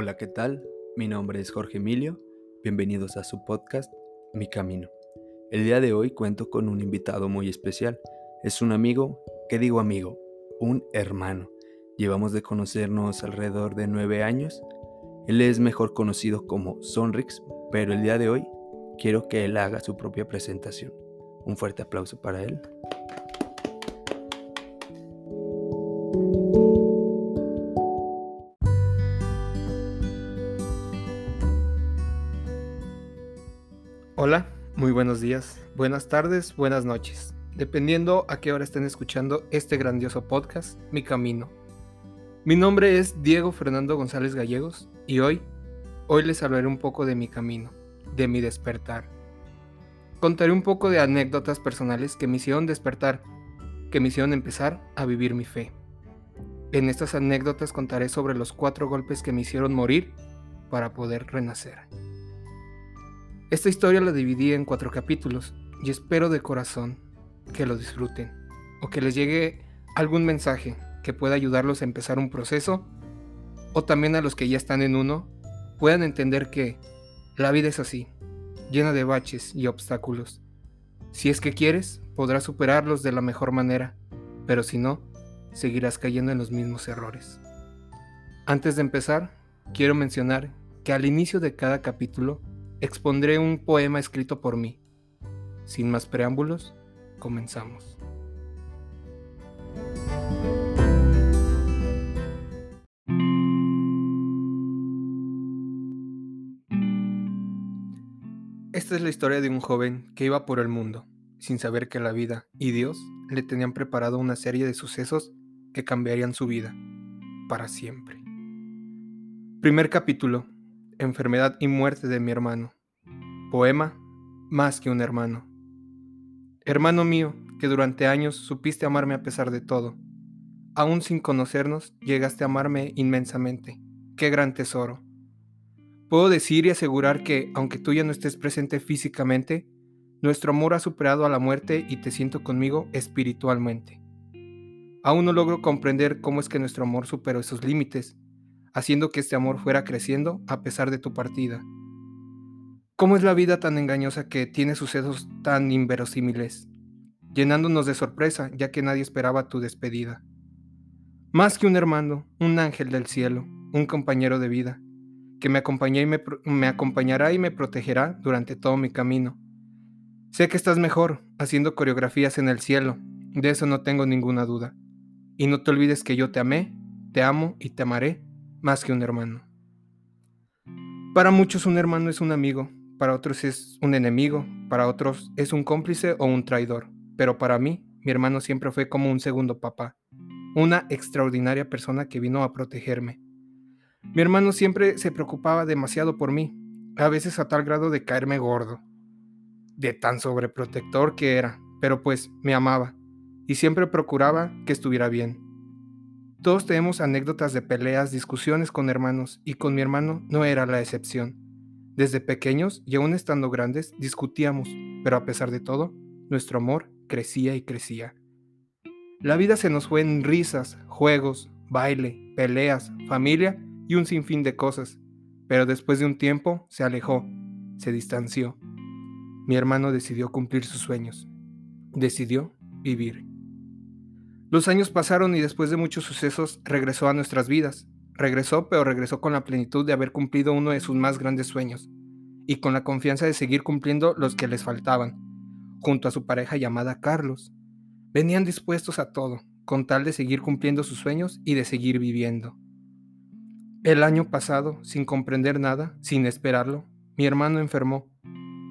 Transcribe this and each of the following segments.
Hola, ¿qué tal? Mi nombre es Jorge Emilio. Bienvenidos a su podcast Mi Camino. El día de hoy cuento con un invitado muy especial. Es un amigo, ¿qué digo amigo? Un hermano. Llevamos de conocernos alrededor de nueve años. Él es mejor conocido como Sonrix, pero el día de hoy quiero que él haga su propia presentación. Un fuerte aplauso para él. Muy buenos días, buenas tardes, buenas noches, dependiendo a qué hora estén escuchando este grandioso podcast, Mi Camino. Mi nombre es Diego Fernando González Gallegos y hoy, hoy les hablaré un poco de mi camino, de mi despertar. Contaré un poco de anécdotas personales que me hicieron despertar, que me hicieron empezar a vivir mi fe. En estas anécdotas contaré sobre los cuatro golpes que me hicieron morir para poder renacer. Esta historia la dividí en cuatro capítulos y espero de corazón que lo disfruten o que les llegue algún mensaje que pueda ayudarlos a empezar un proceso o también a los que ya están en uno puedan entender que la vida es así, llena de baches y obstáculos. Si es que quieres, podrás superarlos de la mejor manera, pero si no, seguirás cayendo en los mismos errores. Antes de empezar, quiero mencionar que al inicio de cada capítulo expondré un poema escrito por mí. Sin más preámbulos, comenzamos. Esta es la historia de un joven que iba por el mundo, sin saber que la vida y Dios le tenían preparado una serie de sucesos que cambiarían su vida para siempre. Primer capítulo enfermedad y muerte de mi hermano. Poema, más que un hermano. Hermano mío, que durante años supiste amarme a pesar de todo. Aún sin conocernos, llegaste a amarme inmensamente. Qué gran tesoro. Puedo decir y asegurar que, aunque tú ya no estés presente físicamente, nuestro amor ha superado a la muerte y te siento conmigo espiritualmente. Aún no logro comprender cómo es que nuestro amor superó esos límites, haciendo que este amor fuera creciendo a pesar de tu partida. ¿Cómo es la vida tan engañosa que tiene sucesos tan inverosímiles, llenándonos de sorpresa ya que nadie esperaba tu despedida? Más que un hermano, un ángel del cielo, un compañero de vida, que me, y me, me acompañará y me protegerá durante todo mi camino. Sé que estás mejor haciendo coreografías en el cielo, de eso no tengo ninguna duda. Y no te olvides que yo te amé, te amo y te amaré más que un hermano. Para muchos un hermano es un amigo, para otros es un enemigo, para otros es un cómplice o un traidor, pero para mí mi hermano siempre fue como un segundo papá, una extraordinaria persona que vino a protegerme. Mi hermano siempre se preocupaba demasiado por mí, a veces a tal grado de caerme gordo, de tan sobreprotector que era, pero pues me amaba y siempre procuraba que estuviera bien. Todos tenemos anécdotas de peleas, discusiones con hermanos, y con mi hermano no era la excepción. Desde pequeños y aún estando grandes, discutíamos, pero a pesar de todo, nuestro amor crecía y crecía. La vida se nos fue en risas, juegos, baile, peleas, familia y un sinfín de cosas, pero después de un tiempo se alejó, se distanció. Mi hermano decidió cumplir sus sueños, decidió vivir. Los años pasaron y después de muchos sucesos regresó a nuestras vidas. Regresó, pero regresó con la plenitud de haber cumplido uno de sus más grandes sueños y con la confianza de seguir cumpliendo los que les faltaban, junto a su pareja llamada Carlos. Venían dispuestos a todo, con tal de seguir cumpliendo sus sueños y de seguir viviendo. El año pasado, sin comprender nada, sin esperarlo, mi hermano enfermó.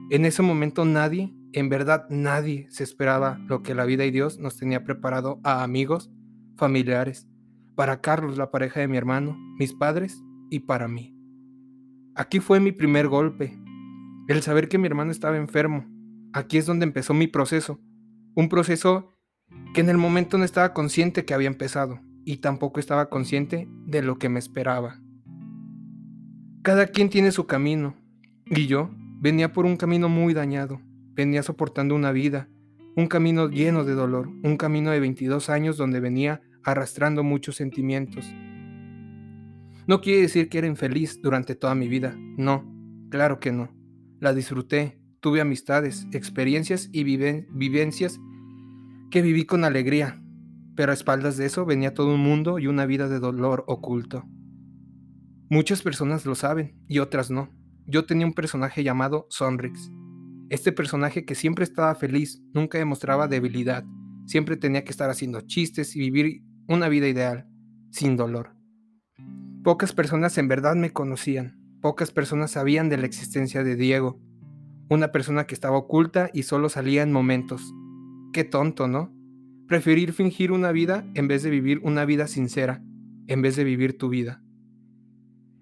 En ese momento nadie en verdad nadie se esperaba lo que la vida y Dios nos tenía preparado a amigos, familiares, para Carlos, la pareja de mi hermano, mis padres y para mí. Aquí fue mi primer golpe, el saber que mi hermano estaba enfermo. Aquí es donde empezó mi proceso, un proceso que en el momento no estaba consciente que había empezado y tampoco estaba consciente de lo que me esperaba. Cada quien tiene su camino y yo venía por un camino muy dañado venía soportando una vida, un camino lleno de dolor, un camino de 22 años donde venía arrastrando muchos sentimientos. No quiere decir que era infeliz durante toda mi vida, no, claro que no. La disfruté, tuve amistades, experiencias y vivencias que viví con alegría, pero a espaldas de eso venía todo un mundo y una vida de dolor oculto. Muchas personas lo saben y otras no. Yo tenía un personaje llamado Sonrix. Este personaje que siempre estaba feliz, nunca demostraba debilidad, siempre tenía que estar haciendo chistes y vivir una vida ideal, sin dolor. Pocas personas en verdad me conocían, pocas personas sabían de la existencia de Diego, una persona que estaba oculta y solo salía en momentos. Qué tonto, ¿no? Preferir fingir una vida en vez de vivir una vida sincera, en vez de vivir tu vida.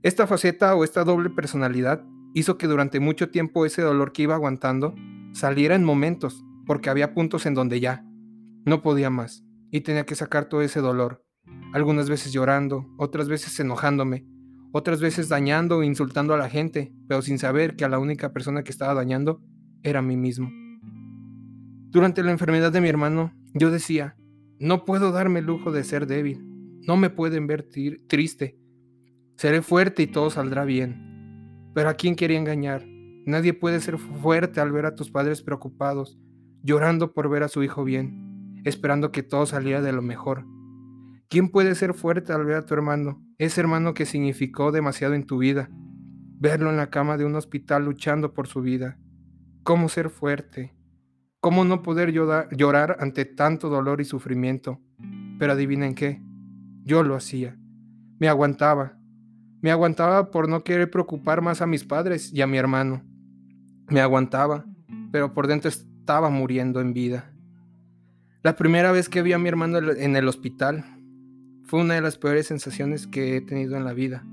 Esta faceta o esta doble personalidad hizo que durante mucho tiempo ese dolor que iba aguantando saliera en momentos, porque había puntos en donde ya no podía más y tenía que sacar todo ese dolor, algunas veces llorando, otras veces enojándome, otras veces dañando e insultando a la gente, pero sin saber que a la única persona que estaba dañando era a mí mismo. Durante la enfermedad de mi hermano, yo decía, no puedo darme el lujo de ser débil, no me pueden ver triste, Seré fuerte y todo saldrá bien. Pero ¿a quién quería engañar? Nadie puede ser fuerte al ver a tus padres preocupados, llorando por ver a su hijo bien, esperando que todo saliera de lo mejor. ¿Quién puede ser fuerte al ver a tu hermano, ese hermano que significó demasiado en tu vida? Verlo en la cama de un hospital luchando por su vida. ¿Cómo ser fuerte? ¿Cómo no poder llorar ante tanto dolor y sufrimiento? Pero adivinen qué, yo lo hacía. Me aguantaba, me aguantaba por no querer preocupar más a mis padres y a mi hermano. Me aguantaba, pero por dentro estaba muriendo en vida. La primera vez que vi a mi hermano en el hospital fue una de las peores sensaciones que he tenido en la vida.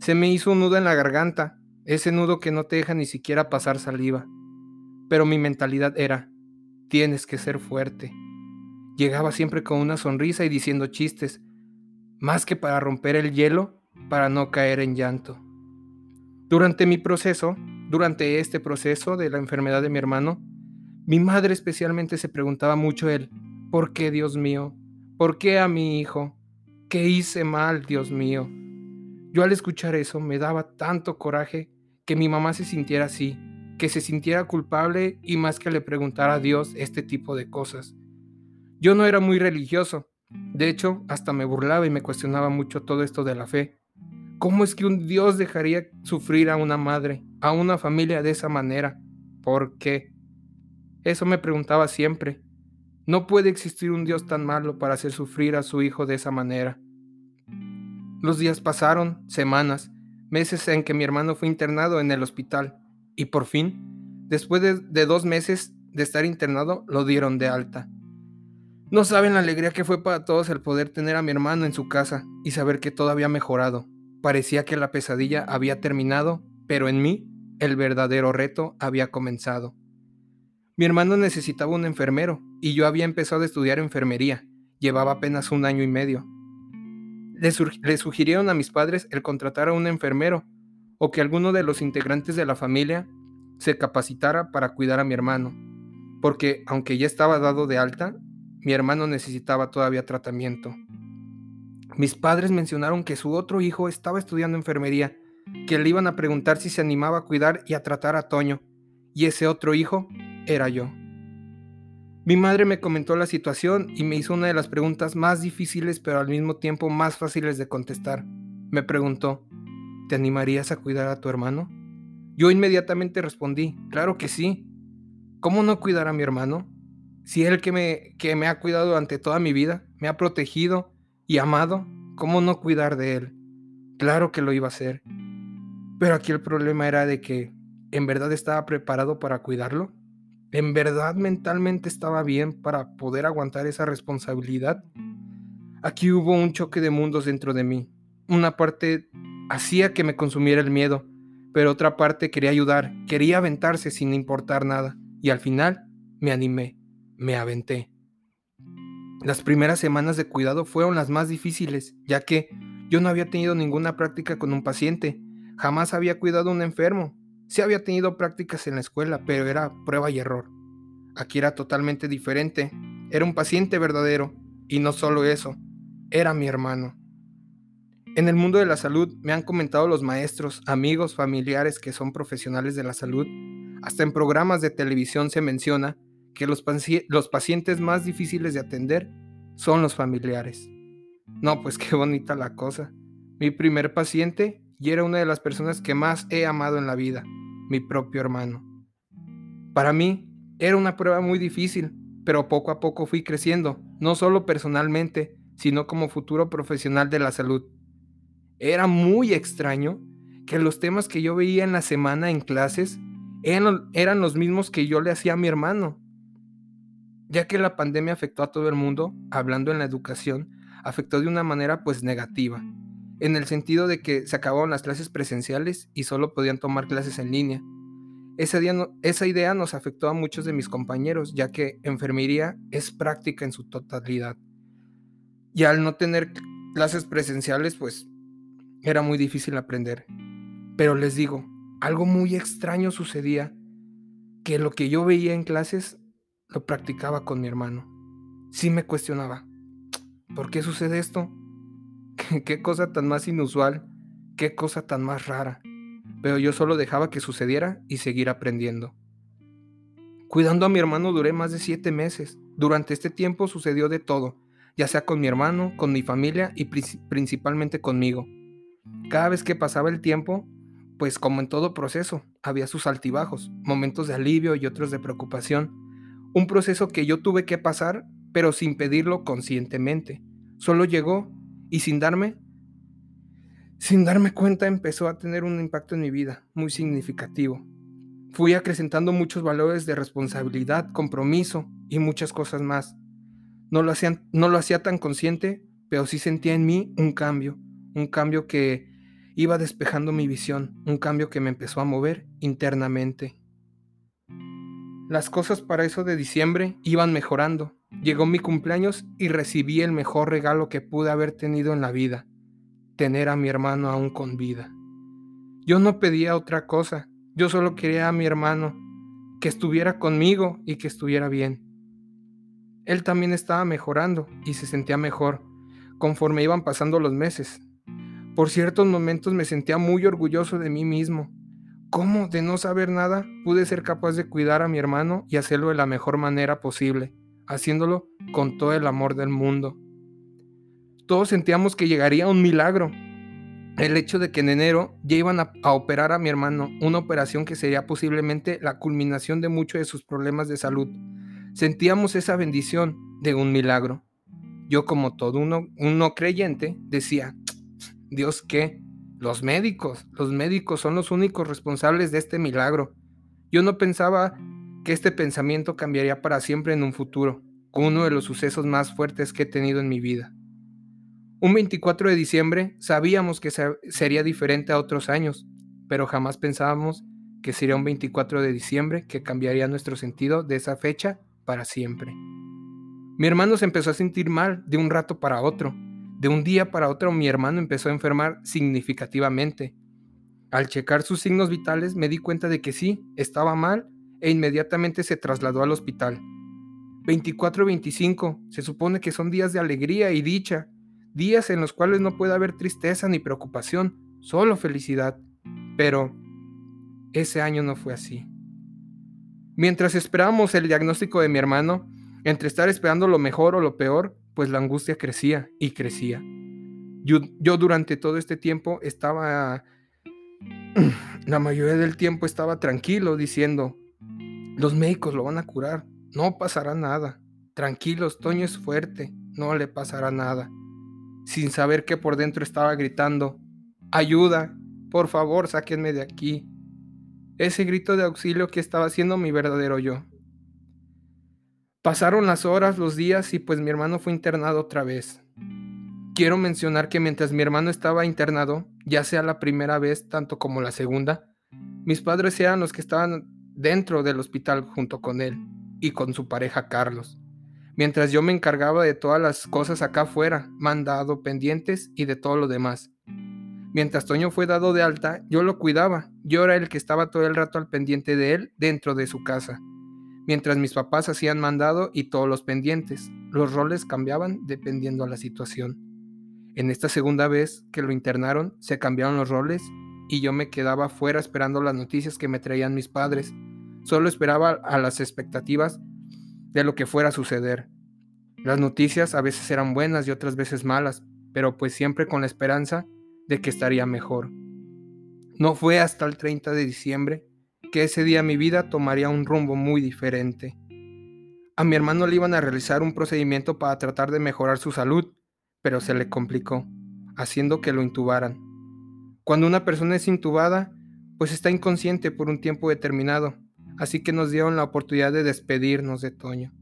Se me hizo un nudo en la garganta, ese nudo que no te deja ni siquiera pasar saliva. Pero mi mentalidad era, tienes que ser fuerte. Llegaba siempre con una sonrisa y diciendo chistes, más que para romper el hielo, para no caer en llanto. Durante mi proceso, durante este proceso de la enfermedad de mi hermano, mi madre especialmente se preguntaba mucho él, ¿por qué Dios mío? ¿Por qué a mi hijo? ¿Qué hice mal, Dios mío? Yo al escuchar eso me daba tanto coraje que mi mamá se sintiera así, que se sintiera culpable y más que le preguntara a Dios este tipo de cosas. Yo no era muy religioso, de hecho, hasta me burlaba y me cuestionaba mucho todo esto de la fe. ¿Cómo es que un Dios dejaría sufrir a una madre, a una familia de esa manera? ¿Por qué? Eso me preguntaba siempre. No puede existir un Dios tan malo para hacer sufrir a su hijo de esa manera. Los días pasaron, semanas, meses en que mi hermano fue internado en el hospital y por fin, después de, dos meses de estar internado, lo dieron de alta. No saben la alegría que fue para todos el poder tener a mi hermano en su casa y saber que todo había mejorado. Parecía que la pesadilla había terminado, pero en mí el verdadero reto había comenzado. Mi hermano necesitaba un enfermero y yo había empezado a estudiar enfermería. Llevaba apenas un año y medio. Le, sugirieron a mis padres el contratar a un enfermero o que alguno de los integrantes de la familia se capacitara para cuidar a mi hermano, porque aunque ya estaba dado de alta, mi hermano necesitaba todavía tratamiento. Mis padres mencionaron que su otro hijo estaba estudiando enfermería, que le iban a preguntar si se animaba a cuidar y a tratar a Toño, y ese otro hijo era yo. Mi madre me comentó la situación y me hizo una de las preguntas más difíciles pero al mismo tiempo más fáciles de contestar. Me preguntó, ¿te animarías a cuidar a tu hermano? Yo inmediatamente respondí, claro que sí. ¿Cómo no cuidar a mi hermano? Si él que me, que me ha cuidado durante toda mi vida, me ha protegido, y amado, ¿cómo no cuidar de él? Claro que lo iba a hacer. Pero aquí el problema era de que, ¿en verdad estaba preparado para cuidarlo? ¿En verdad mentalmente estaba bien para poder aguantar esa responsabilidad? Aquí hubo un choque de mundos dentro de mí. Una parte hacía que me consumiera el miedo, pero otra parte quería ayudar, quería aventarse sin importar nada. Y al final me animé, me aventé. Las primeras semanas de cuidado fueron las más difíciles, ya que yo no había tenido ninguna práctica con un paciente, jamás había cuidado a un enfermo. Sí había tenido prácticas en la escuela, pero era prueba y error. Aquí era totalmente diferente. Era un paciente verdadero, y no solo eso, era mi hermano. En el mundo de la salud me han comentado los maestros, amigos, familiares que son profesionales de la salud. Hasta en programas de televisión se menciona que los, los pacientes más difíciles de atender son los familiares. No, pues qué bonita la cosa. Mi primer paciente y era una de las personas que más he amado en la vida, mi propio hermano. Para mí era una prueba muy difícil, pero poco a poco fui creciendo, no solo personalmente, sino como futuro profesional de la salud. Era muy extraño que los temas que yo veía en la semana en clases eran, eran los mismos que yo le hacía a mi hermano. Ya que la pandemia afectó a todo el mundo, hablando en la educación, afectó de una manera pues negativa, en el sentido de que se acabaron las clases presenciales y solo podían tomar clases en línea. Esa, esa idea nos afectó a muchos de mis compañeros, ya que enfermería es práctica en su totalidad. Y al no tener clases presenciales, pues era muy difícil aprender. Pero les digo, algo muy extraño sucedía, que lo que yo veía en clases lo practicaba con mi hermano. Sí me cuestionaba, ¿Por qué sucede esto? ¿Qué cosa tan más inusual? ¿Qué cosa tan más rara? Pero yo solo dejaba que sucediera y seguir aprendiendo. Cuidando a mi hermano duré más de siete meses. Durante este tiempo sucedió de todo, ya sea con mi hermano, con mi familia y principalmente conmigo. Cada vez que pasaba el tiempo, pues como en todo proceso, había sus altibajos, momentos de alivio y otros de preocupación. Un proceso que yo tuve que pasar pero sin pedirlo conscientemente. Solo llegó y sin darme, sin darme cuenta empezó a tener un impacto en mi vida muy significativo. Fui acrecentando muchos valores de responsabilidad, compromiso y muchas cosas más. No lo, no lo hacía tan consciente, pero sí sentía en mí un cambio, un cambio que iba despejando mi visión, un cambio que me empezó a mover internamente. Las cosas para eso de diciembre iban mejorando. Llegó mi cumpleaños y recibí el mejor regalo que pude haber tenido en la vida, tener a mi hermano aún con vida. Yo no pedía otra cosa, yo solo quería a mi hermano, que estuviera conmigo y que estuviera bien. Él también estaba mejorando y se sentía mejor conforme iban pasando los meses. Por ciertos momentos me sentía muy orgulloso de mí mismo. ¿Cómo, de no saber nada, pude ser capaz de cuidar a mi hermano y hacerlo de la mejor manera posible? haciéndolo con todo el amor del mundo. Todos sentíamos que llegaría un milagro. El hecho de que en enero ya iban a, operar a mi hermano, una operación que sería posiblemente la culminación de muchos de sus problemas de salud. Sentíamos esa bendición de un milagro. Yo como todo uno, un no creyente decía, Dios qué, los médicos, los médicos son los únicos responsables de este milagro. Yo no pensaba que este pensamiento cambiaría para siempre en un futuro, con uno de los sucesos más fuertes que he tenido en mi vida. Un 24 de diciembre sabíamos que sería diferente a otros años, pero jamás pensábamos que sería un 24 de diciembre que cambiaría nuestro sentido de esa fecha para siempre. Mi hermano se empezó a sentir mal de un rato para otro. De un día para otro mi hermano empezó a enfermar significativamente. Al checar sus signos vitales me di cuenta de que sí, estaba mal e inmediatamente se trasladó al hospital. 24 y 25 se supone que son días de alegría y dicha, días en los cuales no puede haber tristeza ni preocupación, solo felicidad. Pero ese año no fue así. Mientras esperábamos el diagnóstico de mi hermano, entre estar esperando lo mejor o lo peor, pues la angustia crecía y crecía. Yo, yo durante todo este tiempo estaba, la mayoría del tiempo estaba tranquilo diciendo, los médicos lo van a curar, no pasará nada. Tranquilos, Toño es fuerte, no le pasará nada. Sin saber que por dentro estaba gritando, ayuda, por favor, sáquenme de aquí. Ese grito de auxilio que estaba haciendo mi verdadero yo. Pasaron las horas, los días y pues mi hermano fue internado otra vez. Quiero mencionar que mientras mi hermano estaba internado, ya sea la primera vez tanto como la segunda, mis padres eran los que estaban dentro del hospital junto con él y con su pareja Carlos, mientras yo me encargaba de todas las cosas acá afuera, mandado, pendientes y de todo lo demás. Mientras Toño fue dado de alta, yo lo cuidaba, yo era el que estaba todo el rato al pendiente de él dentro de su casa. Mientras mis papás hacían mandado y todos los pendientes, los roles cambiaban dependiendo a la situación. En esta segunda vez que lo internaron, se cambiaron los roles y yo me quedaba fuera esperando las noticias que me traían mis padres. Solo esperaba a las expectativas de lo que fuera a suceder. Las noticias a veces eran buenas y otras veces malas, pero pues siempre con la esperanza de que estaría mejor. No fue hasta el 30 de diciembre que ese día mi vida tomaría un rumbo muy diferente. A mi hermano le iban a realizar un procedimiento para tratar de mejorar su salud, pero se le complicó, haciendo que lo intubaran. Cuando una persona es intubada, pues está inconsciente por un tiempo determinado, así que nos dieron la oportunidad de despedirnos de Toño,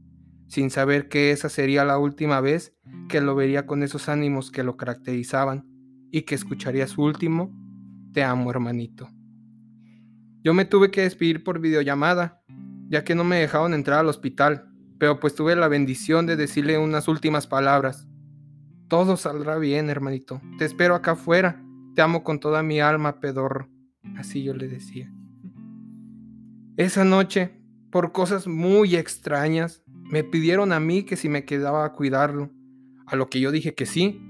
sin saber que esa sería la última vez que lo vería con esos ánimos que lo caracterizaban y que escucharía su último, te amo hermanito. Yo me tuve que despedir por videollamada, ya que no me dejaron entrar al hospital, pero pues tuve la bendición de decirle unas últimas palabras. Todo saldrá bien, hermanito. Te espero acá afuera. Te amo con toda mi alma, pedorro. Así yo le decía. Esa noche, por cosas muy extrañas, me pidieron a mí que si me quedaba a cuidarlo, a lo que yo dije que sí.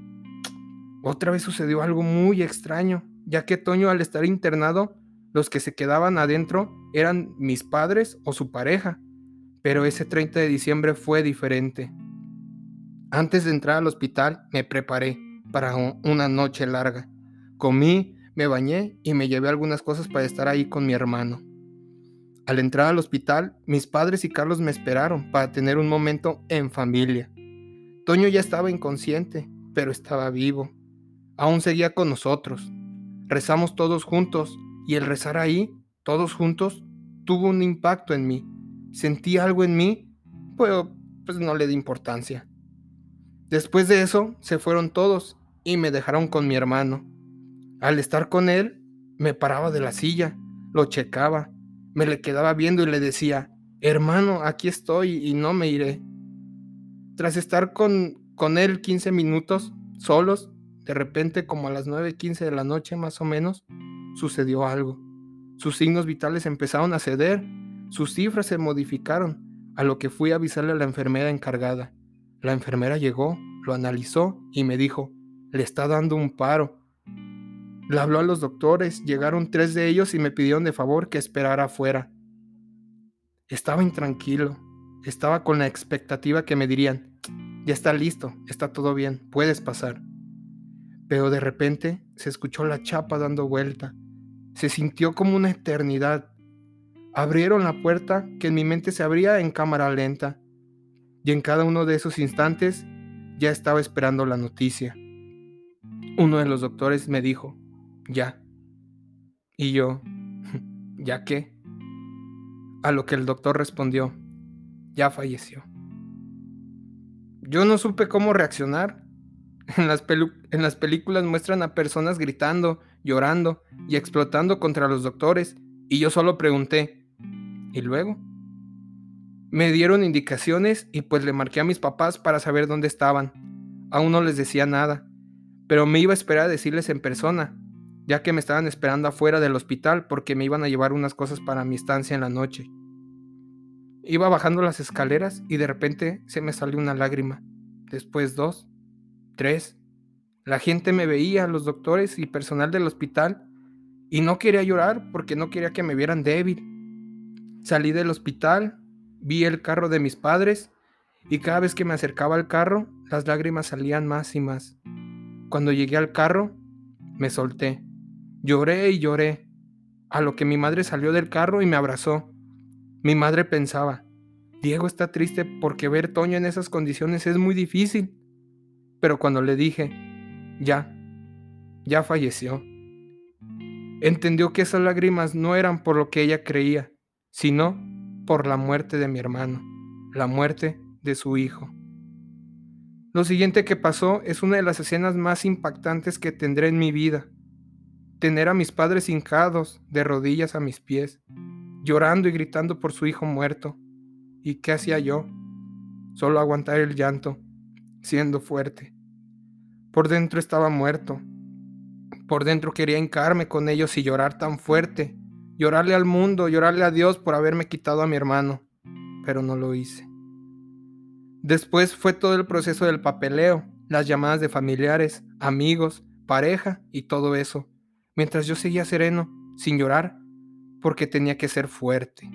Otra vez sucedió algo muy extraño, ya que Toño al estar internado, los que se quedaban adentro eran mis padres o su pareja, pero ese 30 de diciembre fue diferente. Antes de entrar al hospital me preparé para una noche larga. Comí, me bañé y me llevé algunas cosas para estar ahí con mi hermano. Al entrar al hospital, mis padres y Carlos me esperaron para tener un momento en familia. Toño ya estaba inconsciente, pero estaba vivo. Aún seguía con nosotros. Rezamos todos juntos y el rezar ahí, todos juntos, tuvo un impacto en mí sentí algo en mí, pero pues no le di importancia. Después de eso, se fueron todos y me dejaron con mi hermano. Al estar con él, me paraba de la silla, lo checaba, me le quedaba viendo y le decía, hermano, aquí estoy y no me iré. Tras estar con, con él 15 minutos, solos, de repente como a las 9.15 de la noche más o menos, sucedió algo. Sus signos vitales empezaron a ceder sus cifras se modificaron, a lo que fui a avisarle a la enfermera encargada. La enfermera llegó, lo analizó y me dijo, le está dando un paro. Le habló a los doctores, llegaron tres de ellos y me pidieron de favor que esperara afuera. Estaba intranquilo, estaba con la expectativa que me dirían, ya está listo, está todo bien, puedes pasar. Pero de repente se escuchó la chapa dando vuelta. Se sintió como una eternidad abrieron la puerta que en mi mente se abría en cámara lenta, y en cada uno de esos instantes ya estaba esperando la noticia. Uno de los doctores me dijo, ya. Y yo, ¿ya qué? A lo que el doctor respondió, ya falleció. Yo no supe cómo reaccionar. En las, películas muestran a personas gritando, llorando y explotando contra los doctores, y yo solo pregunté, ¿Y luego? Me dieron indicaciones y pues le marqué a mis papás para saber dónde estaban. Aún no les decía nada, pero me iba a esperar a decirles en persona, ya que me estaban esperando afuera del hospital porque me iban a llevar unas cosas para mi estancia en la noche. Iba bajando las escaleras y de repente se me salió una lágrima. Después dos, tres. La gente me veía, los doctores y personal del hospital, y no quería llorar porque no quería que me vieran débil. Salí del hospital, vi el carro de mis padres y cada vez que me acercaba al carro, las lágrimas salían más y más. Cuando llegué al carro, me solté. Lloré y lloré, a lo que mi madre salió del carro y me abrazó. Mi madre pensaba, Diego está triste porque ver Toño en esas condiciones es muy difícil. Pero cuando le dije, ya, ya falleció, entendió que esas lágrimas no eran por lo que ella creía, sino por la muerte de mi hermano, la muerte de su hijo. Lo siguiente que pasó es una de las escenas más impactantes que tendré en mi vida. Tener a mis padres hincados de rodillas a mis pies, llorando y gritando por su hijo muerto. ¿Y qué hacía yo? Solo aguantar el llanto, siendo fuerte. Por dentro estaba muerto. Por dentro quería hincarme con ellos y llorar tan fuerte llorarle al mundo, llorarle a Dios por haberme quitado a mi hermano, pero no lo hice. Después fue todo el proceso del papeleo las llamadas de familiares, amigos, pareja y todo eso, mientras yo seguía sereno, sin llorar, porque tenía que ser fuerte.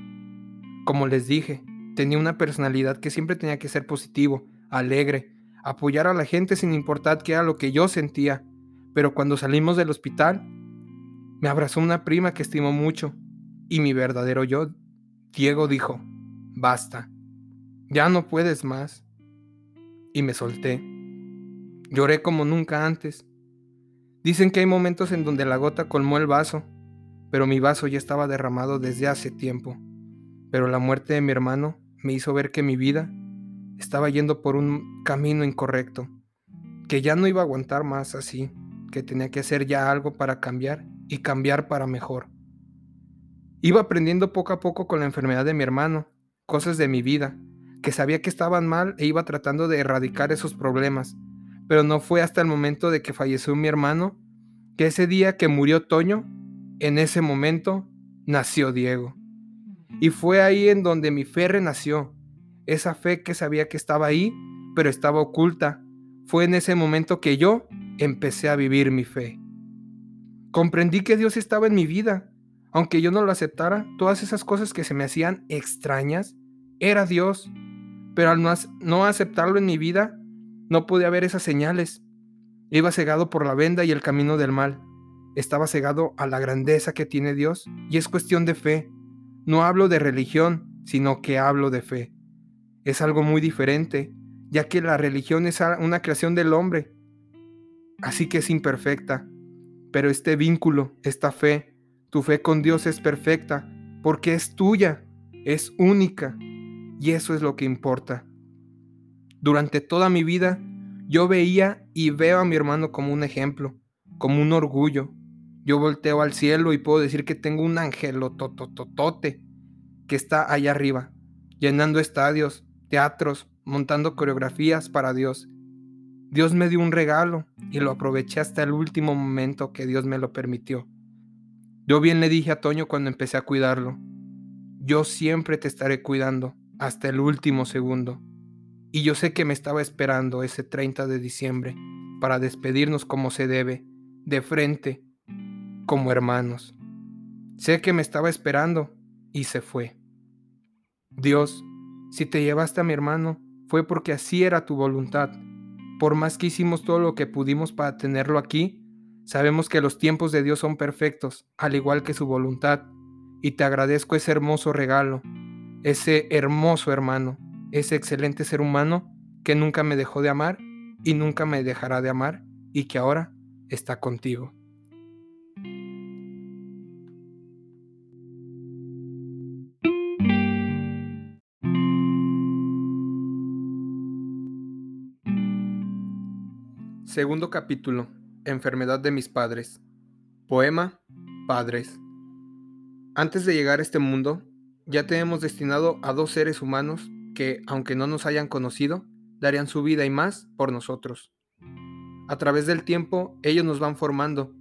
Como les dije, tenía una personalidad que siempre tenía que ser positivo, alegre, apoyar a la gente sin importar qué era lo que yo sentía. Pero cuando salimos del hospital, me abrazó una prima que estimó mucho y mi verdadero yo, Diego, dijo, basta, ya no puedes más. Y me solté. Lloré como nunca antes. Dicen que hay momentos en donde la gota colmó el vaso, pero mi vaso ya estaba derramado desde hace tiempo. Pero la muerte de mi hermano me hizo ver que mi vida estaba yendo por un camino incorrecto, que ya no iba a aguantar más así, que tenía que hacer ya algo para cambiar y cambiar para mejor. Iba aprendiendo poco a poco con la enfermedad de mi hermano, cosas de mi vida, que sabía que estaban mal e iba tratando de erradicar esos problemas, pero no fue hasta el momento de que falleció mi hermano, que ese día que murió Toño, en ese momento nació Diego. Y fue ahí en donde mi fe renació, esa fe que sabía que estaba ahí, pero estaba oculta. Fue en ese momento que yo empecé a vivir mi fe. Comprendí que Dios estaba en mi vida. Aunque yo no lo aceptara, todas esas cosas que se me hacían extrañas, era Dios. Pero al no, aceptarlo en mi vida, no podía ver esas señales. Iba cegado por la venda y el camino del mal. Estaba cegado a la grandeza que tiene Dios y es cuestión de fe. No hablo de religión, sino que hablo de fe es algo muy diferente, ya que la religión es una creación del hombre, así que es imperfecta. Pero este vínculo, esta fe, tu fe con Dios es perfecta, porque es tuya, es única, y eso es lo que importa. Durante toda mi vida, yo veía y veo a mi hermano como un ejemplo, como un orgullo. Yo volteo al cielo y puedo decir que tengo un ángel totototote que está allá arriba, llenando estadios, teatros, montando coreografías para Dios. Dios me dio un regalo y lo aproveché hasta el último momento que Dios me lo permitió. Yo bien le dije a Toño cuando empecé a cuidarlo, yo siempre te estaré cuidando hasta el último segundo. Y yo sé que me estaba esperando ese 30 de diciembre para despedirnos como se debe, de frente, como hermanos. Sé que me estaba esperando y se fue. Dios si te llevaste a mi hermano, fue porque así era tu voluntad. Por más que hicimos todo lo que pudimos para tenerlo aquí, sabemos que los tiempos de Dios son perfectos, al igual que su voluntad, y te agradezco ese hermoso regalo, ese hermoso hermano, ese excelente ser humano que nunca me dejó de amar y nunca me dejará de amar y que ahora está contigo. Segundo capítulo. Enfermedad de mis padres. Poema. Padres. Antes de llegar a este mundo, ya tenemos destinado a dos seres humanos que, aunque no nos hayan conocido, darían su vida y más por nosotros. A través del tiempo, ellos nos van formando,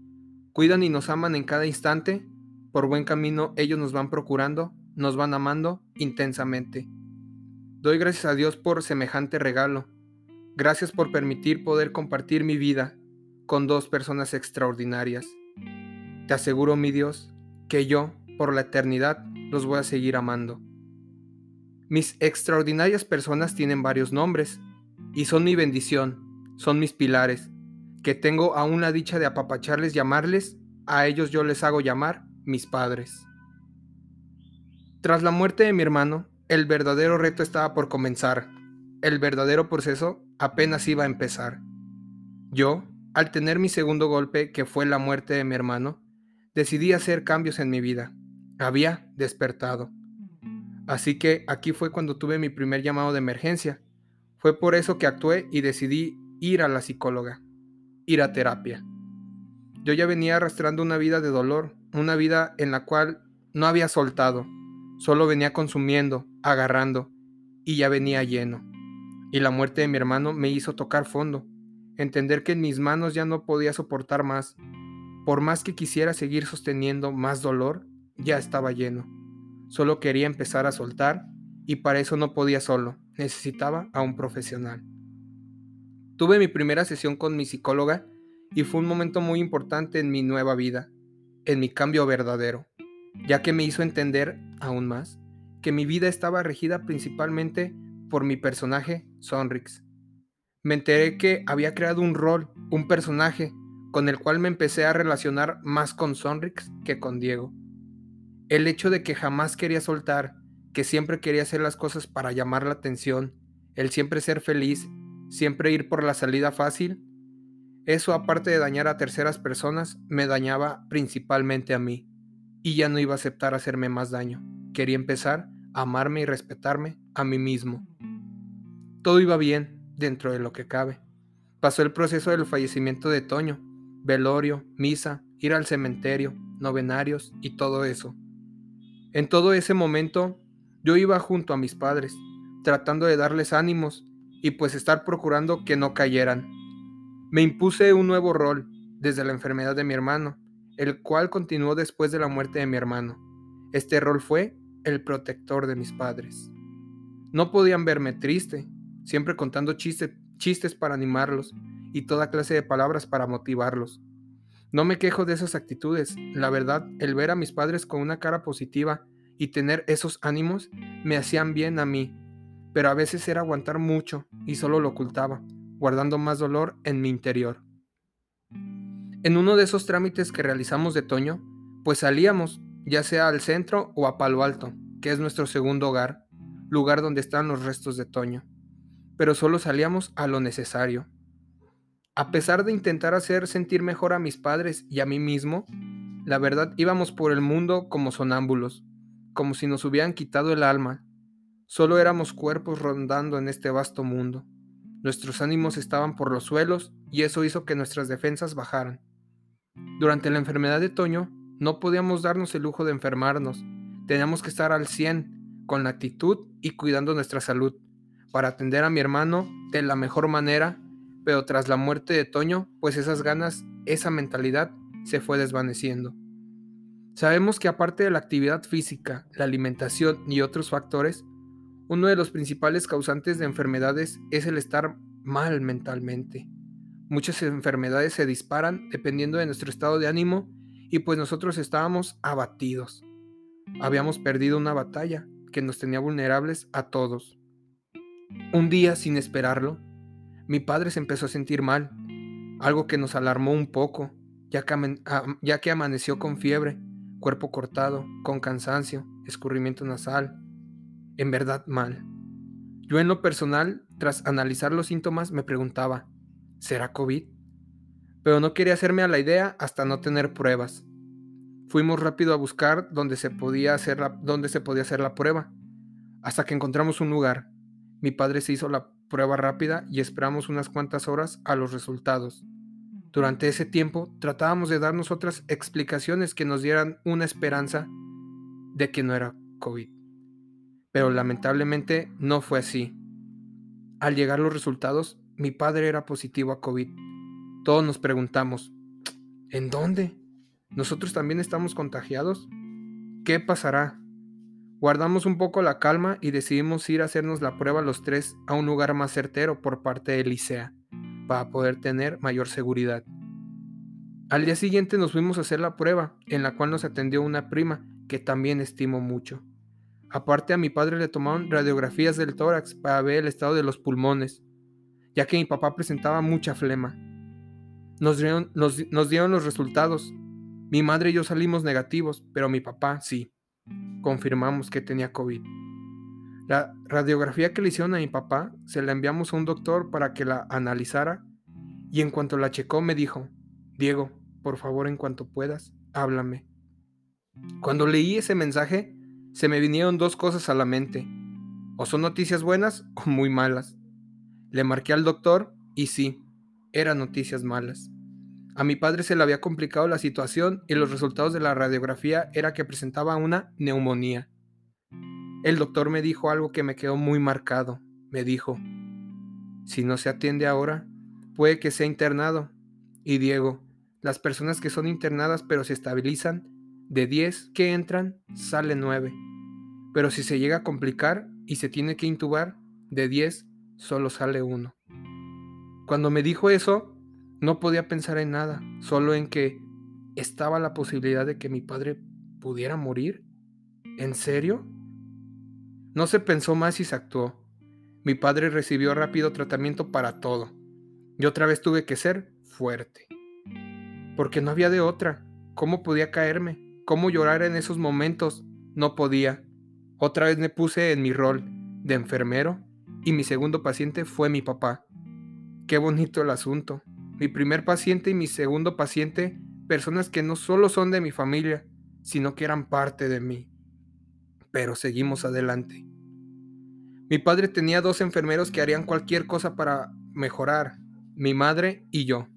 cuidan y nos aman en cada instante, por buen camino ellos nos van procurando, nos van amando intensamente. Doy gracias a Dios por semejante regalo Gracias por permitir poder compartir mi vida con dos personas extraordinarias. Te aseguro, mi Dios, que yo, por la eternidad, los voy a seguir amando. Mis extraordinarias personas tienen varios nombres y son mi bendición, son mis pilares, que tengo aún la dicha de apapacharles, llamarles, a ellos yo les hago llamar mis padres. Tras la muerte de mi hermano, el verdadero reto estaba por comenzar. El verdadero proceso apenas iba a empezar. Yo, al tener mi segundo golpe, que fue la muerte de mi hermano, decidí hacer cambios en mi vida. Había despertado. Así que aquí fue cuando tuve mi primer llamado de emergencia. Fue por eso que actué y decidí ir a la psicóloga, ir a terapia. Yo ya venía arrastrando una vida de dolor, una vida en la cual no había soltado, solo venía consumiendo, agarrando, y ya venía lleno y la muerte de mi hermano me hizo tocar fondo, entender que en mis manos ya no podía soportar más. Por más que quisiera seguir sosteniendo más dolor, ya estaba lleno. Solo quería empezar a soltar y para eso no podía solo, necesitaba a un profesional. Tuve mi primera sesión con mi psicóloga y fue un momento muy importante en mi nueva vida, en mi cambio verdadero, ya que me hizo entender aún más que mi vida estaba regida principalmente por mi personaje Sonrix. Me enteré que había creado un rol, un personaje, con el cual me empecé a relacionar más con Sonrix que con Diego. El hecho de que jamás quería soltar, que siempre quería hacer las cosas para llamar la atención, el siempre ser feliz, siempre ir por la salida fácil, eso aparte de dañar a terceras personas, me dañaba principalmente a mí, y ya no iba a aceptar hacerme más daño. Quería empezar a amarme y respetarme a mí mismo. Todo iba bien, dentro de lo que cabe. Pasó el proceso del fallecimiento de Toño, velorio, misa, ir al cementerio, novenarios y todo eso. En todo ese momento yo iba junto a mis padres, tratando de darles ánimos y pues estar procurando que no cayeran. Me impuse un nuevo rol desde la enfermedad de mi hermano, el cual continuó después de la muerte de mi hermano. Este rol fue el protector de mis padres. No podían verme triste, siempre contando chistes para animarlos y toda clase de palabras para motivarlos. No me quejo de esas actitudes, la verdad, el ver a mis padres con una cara positiva y tener esos ánimos me hacían bien a mí, pero a veces era aguantar mucho y solo lo ocultaba, guardando más dolor en mi interior. En uno de esos trámites que realizamos de Toño, pues salíamos, ya sea al centro o a Palo Alto, que es nuestro segundo hogar, lugar donde están los restos de Toño, pero solo salíamos a lo necesario. A pesar de intentar hacer sentir mejor a mis padres y a mí mismo, la verdad íbamos por el mundo como sonámbulos, como si nos hubieran quitado el alma. Solo éramos cuerpos rondando en este vasto mundo. Nuestros ánimos estaban por los suelos y eso hizo que nuestras defensas bajaran. Durante la enfermedad de Toño, no podíamos darnos el lujo de enfermarnos. Teníamos que estar al 100, con la actitud y cuidando nuestra salud, para atender a mi hermano de la mejor manera pero tras la muerte de Toño, pues esas ganas, esa mentalidad se fue desvaneciendo. Sabemos que aparte de la actividad física, la alimentación y otros factores, uno de los principales causantes de enfermedades es el estar mal mentalmente. Muchas enfermedades se disparan dependiendo de nuestro estado de ánimo y pues nosotros estábamos abatidos. Habíamos perdido una batalla que nos tenía vulnerables a todos. Un día, sin esperarlo, mi padre se empezó a sentir mal, algo que nos alarmó un poco, ya que, amaneció con fiebre, cuerpo cortado, con cansancio, escurrimiento nasal, en verdad mal. Yo en lo personal, tras analizar los síntomas, me preguntaba, ¿será COVID? Pero no quería hacerme a la idea hasta no tener pruebas. Fuimos rápido a buscar donde se podía hacer la, donde se podía hacer la prueba, hasta que encontramos un lugar. Mi padre se hizo la prueba rápida y esperamos unas cuantas horas a los resultados. Durante ese tiempo tratábamos de darnos otras explicaciones que nos dieran una esperanza de que no era COVID. Pero lamentablemente no fue así. Al llegar los resultados, mi padre era positivo a COVID. Todos nos preguntamos, ¿en dónde? ¿Nosotros también estamos contagiados? ¿Qué pasará? Guardamos un poco la calma y decidimos ir a hacernos la prueba los tres a un lugar más certero por parte de Licea, para poder tener mayor seguridad. Al día siguiente nos fuimos a hacer la prueba, en la cual nos atendió una prima, que también estimo mucho. Aparte a mi padre le tomaron radiografías del tórax para ver el estado de los pulmones, ya que mi papá presentaba mucha flema. Nos dieron, nos dieron los resultados. Mi madre y yo salimos negativos, pero mi papá sí confirmamos que tenía COVID. La radiografía que le hicieron a mi papá se la enviamos a un doctor para que la analizara y en cuanto la checó me dijo, Diego, por favor en cuanto puedas, háblame. Cuando leí ese mensaje, se me vinieron dos cosas a la mente. O son noticias buenas o muy malas. Le marqué al doctor y sí, eran noticias malas. A mi padre se le había complicado la situación y los resultados de la radiografía era que presentaba una neumonía. El doctor me dijo algo que me quedó muy marcado. Me dijo, si no se atiende ahora, puede que sea internado. Y Diego, las personas que son internadas pero se estabilizan, de 10 que entran, salen 9. Pero si se llega a complicar y se tiene que intubar, de 10 solo sale uno. Cuando me dijo eso, no podía pensar en nada, solo en que estaba la posibilidad de que mi padre pudiera morir. ¿En serio? No se pensó más y se actuó. Mi padre recibió rápido tratamiento para todo. Y otra vez tuve que ser fuerte. Porque no había de otra. ¿Cómo podía caerme? ¿Cómo llorar en esos momentos? No podía. Otra vez me puse en mi rol de enfermero y mi segundo paciente fue mi papá. Qué bonito el asunto. Mi primer paciente y mi segundo paciente, personas que no solo son de mi familia, sino que eran parte de mí. Pero seguimos adelante. Mi padre tenía dos enfermeros que harían cualquier cosa para mejorar, mi madre y yo.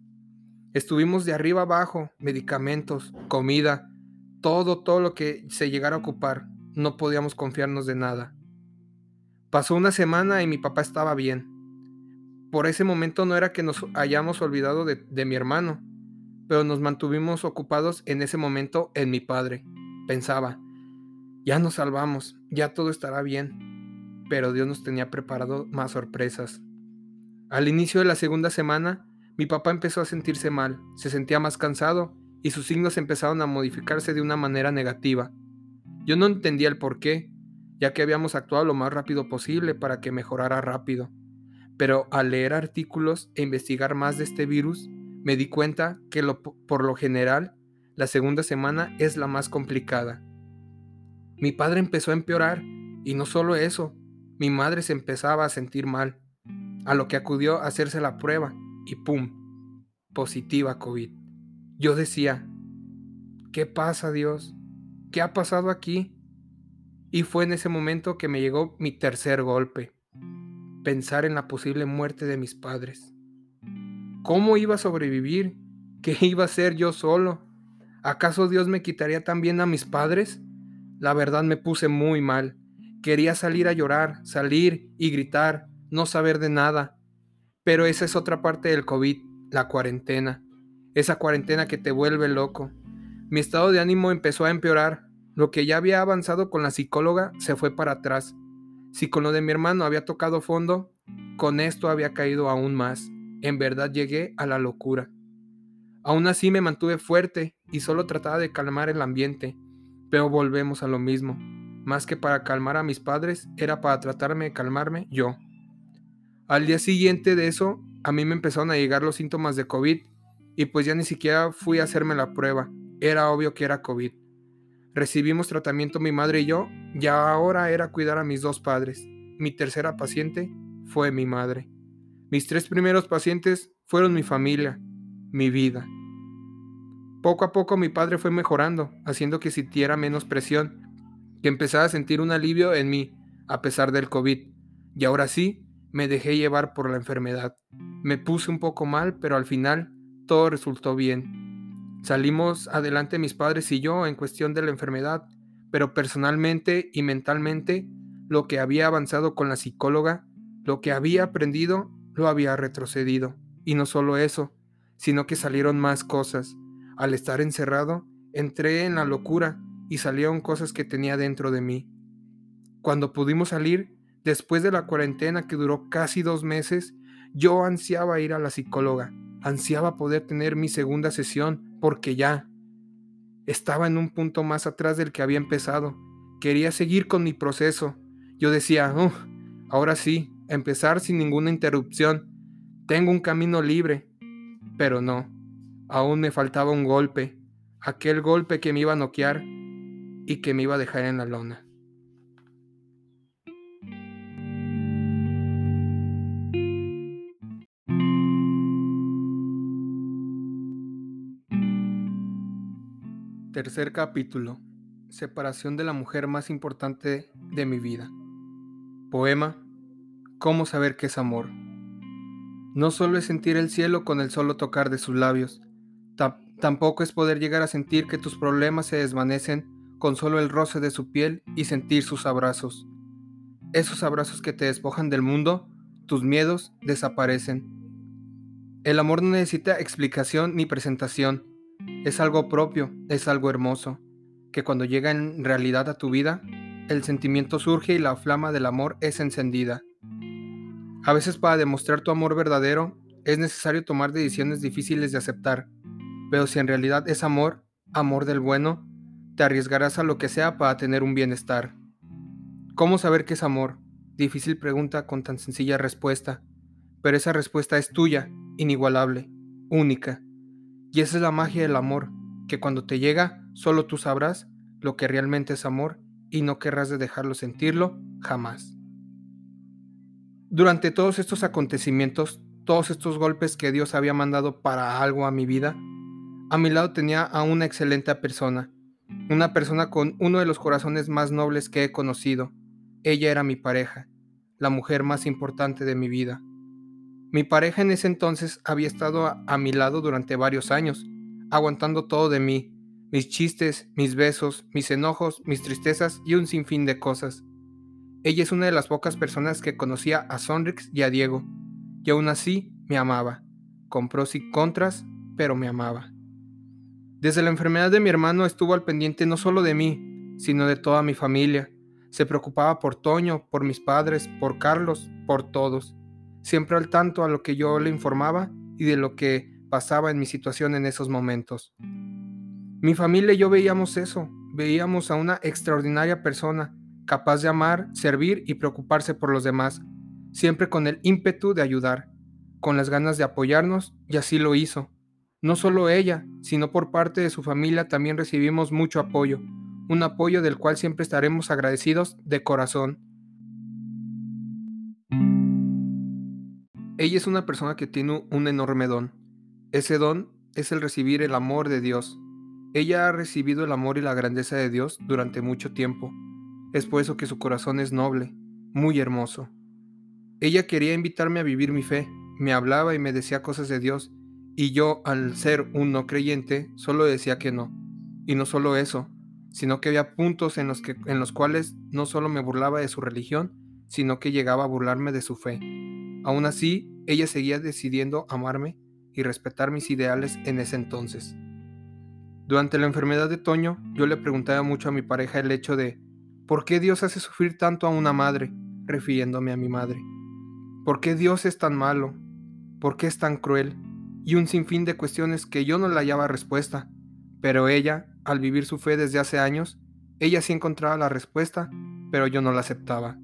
Estuvimos de arriba abajo, medicamentos, comida, todo, todo lo que se llegara a ocupar. No podíamos confiarnos de nada. Pasó una semana y mi papá estaba bien. Por ese momento no era que nos hayamos olvidado de, mi hermano, pero nos mantuvimos ocupados en ese momento en mi padre. Pensaba, ya nos salvamos, ya todo estará bien pero Dios nos tenía preparado más sorpresas. Al inicio de la segunda semana, mi papá empezó a sentirse mal, se sentía más cansado y sus signos empezaron a modificarse de una manera negativa. Yo no entendía el por qué, ya que habíamos actuado lo más rápido posible para que mejorara rápido. Pero al leer artículos e investigar más de este virus, me di cuenta que por lo general la segunda semana es la más complicada. Mi padre empezó a empeorar y no solo eso, mi madre se empezaba a sentir mal, a lo que acudió a hacerse la prueba y ¡pum! Positiva COVID. Yo decía, ¿qué pasa Dios? ¿Qué ha pasado aquí? Y fue en ese momento que me llegó mi tercer golpe, pensar en la posible muerte de mis padres. ¿Cómo iba a sobrevivir? ¿Qué iba a hacer yo solo? ¿Acaso Dios me quitaría también a mis padres? La verdad me puse muy mal. Quería salir a llorar, salir y gritar, no saber de nada. Pero esa es otra parte del COVID, la cuarentena. Esa cuarentena que te vuelve loco. Mi estado de ánimo empezó a empeorar. Lo que ya había avanzado con la psicóloga se fue para atrás. Si con lo de mi hermano había tocado fondo, con esto había caído aún más. En verdad llegué a la locura. Aún así me mantuve fuerte y solo trataba de calmar el ambiente, pero volvemos a lo mismo. Más que para calmar a mis padres, era para tratarme de calmarme yo. Al día siguiente de eso, a mí me empezaron a llegar los síntomas de COVID y pues ya ni siquiera fui a hacerme la prueba. Era obvio que era COVID. Recibimos tratamiento mi madre y yo, ya ahora era cuidar a mis dos padres. Mi tercera paciente fue mi madre. Mis tres primeros pacientes fueron mi familia, mi vida. Poco a poco mi padre fue mejorando, haciendo que sintiera menos presión que empezaba a sentir un alivio en mí, a pesar del COVID. Y ahora sí, me dejé llevar por la enfermedad. Me puse un poco mal, pero al final todo resultó bien. Salimos adelante mis padres y yo en cuestión de la enfermedad, pero personalmente y mentalmente lo que había avanzado con la psicóloga, lo que había aprendido, lo había retrocedido. Y no solo eso, sino que salieron más cosas. Al estar encerrado, entré en la locura y salieron cosas que tenía dentro de mí. Cuando pudimos salir, después de la cuarentena que duró casi dos meses, yo ansiaba ir a la psicóloga, ansiaba poder tener mi segunda sesión, porque ya estaba en un punto más atrás del que había empezado. Quería seguir con mi proceso. Yo decía, ahora sí, empezar sin ninguna interrupción. Tengo un camino libre. Pero no, aún me faltaba un golpe, aquel golpe que me iba a noquear y que me iba a dejar en la lona. Tercer capítulo. Separación de la mujer más importante de mi vida. Poema. ¿Cómo saber qué es amor? No solo es sentir el cielo con el solo tocar de sus labios, tampoco es poder llegar a sentir que tus problemas se desvanecen con solo el roce de su piel y sentir sus abrazos. Esos abrazos que te despojan del mundo, tus miedos desaparecen. El amor no necesita explicación ni presentación. Es algo propio, es algo hermoso, que cuando llega en realidad a tu vida, el sentimiento surge y la flama del amor es encendida. A veces para demostrar tu amor verdadero, es necesario tomar decisiones difíciles de aceptar, pero si en realidad es amor, amor del bueno, te arriesgarás a lo que sea para tener un bienestar. ¿Cómo saber qué es amor? Difícil pregunta con tan sencilla respuesta, pero esa respuesta es tuya, inigualable, única. Y esa es la magia del amor, que cuando te llega, solo tú sabrás lo que realmente es amor y no querrás de dejarlo sentirlo jamás. Durante todos estos acontecimientos, todos estos golpes que Dios había mandado para algo a mi vida, a mi lado tenía a una excelente persona, una persona con uno de los corazones más nobles que he conocido. Ella era mi pareja, la mujer más importante de mi vida. Mi pareja en ese entonces había estado a, mi lado durante varios años, aguantando todo de mí, mis chistes, mis besos, mis enojos, mis tristezas y un sinfín de cosas. Ella es una de las pocas personas que conocía a Sonrix y a Diego, y aún así me amaba, con pros y contras, pero me amaba. Desde la enfermedad de mi hermano estuvo al pendiente no solo de mí, sino de toda mi familia. Se preocupaba por Toño, por mis padres, por Carlos, por todos siempre al tanto a lo que yo le informaba y de lo que pasaba en mi situación en esos momentos. Mi familia y yo veíamos eso, veíamos a una extraordinaria persona, capaz de amar, servir y preocuparse por los demás, siempre con el ímpetu de ayudar, con las ganas de apoyarnos, y así lo hizo. No solo ella, sino por parte de su familia también recibimos mucho apoyo, un apoyo del cual siempre estaremos agradecidos de corazón. Ella es una persona que tiene un enorme don. Ese don es el recibir el amor de Dios. Ella ha recibido el amor y la grandeza de Dios durante mucho tiempo. Es por eso que su corazón es noble, muy hermoso. Ella quería invitarme a vivir mi fe, me hablaba y me decía cosas de Dios, y yo, al ser un no creyente, solo decía que no. Y no solo eso, sino que había puntos en los, que, en los cuales no solo me burlaba de su religión, sino que llegaba a burlarme de su fe. Aún así, ella seguía decidiendo amarme y respetar mis ideales en ese entonces. Durante la enfermedad de Toño, yo le preguntaba mucho a mi pareja el hecho de ¿por qué Dios hace sufrir tanto a una madre? refiriéndome a mi madre. ¿Por qué Dios es tan malo? ¿Por qué es tan cruel? Y un sinfín de cuestiones que yo no le hallaba respuesta. Pero ella, al vivir su fe desde hace años, ella sí encontraba la respuesta, pero yo no la aceptaba.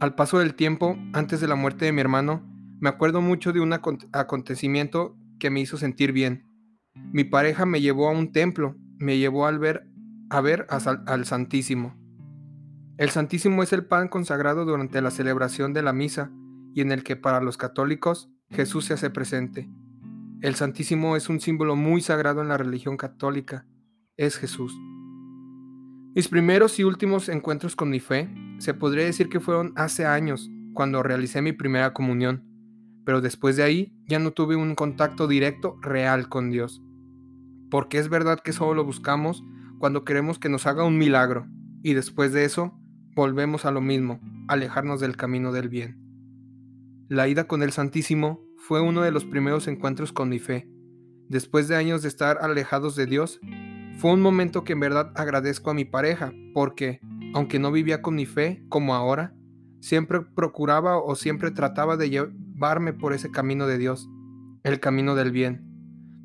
Al paso del tiempo, antes de la muerte de mi hermano, me acuerdo mucho de un acontecimiento que me hizo sentir bien. Mi pareja me llevó a un templo, me llevó al ver, a ver al Santísimo. El Santísimo es el pan consagrado durante la celebración de la misa y en el que para los católicos Jesús se hace presente. El Santísimo es un símbolo muy sagrado en la religión católica. Es Jesús. Mis primeros y últimos encuentros con mi fe se podría decir que fueron hace años, cuando realicé mi primera comunión, pero después de ahí ya no tuve un contacto directo real con Dios. Porque es verdad que solo lo buscamos cuando queremos que nos haga un milagro, y después de eso volvemos a lo mismo, alejarnos del camino del bien. La ida con el Santísimo fue uno de los primeros encuentros con mi fe. Después de años de estar alejados de Dios, fue un momento que en verdad agradezco a mi pareja, porque, aunque no vivía con mi fe como ahora, siempre procuraba o siempre trataba de llevarme por ese camino de Dios, el camino del bien.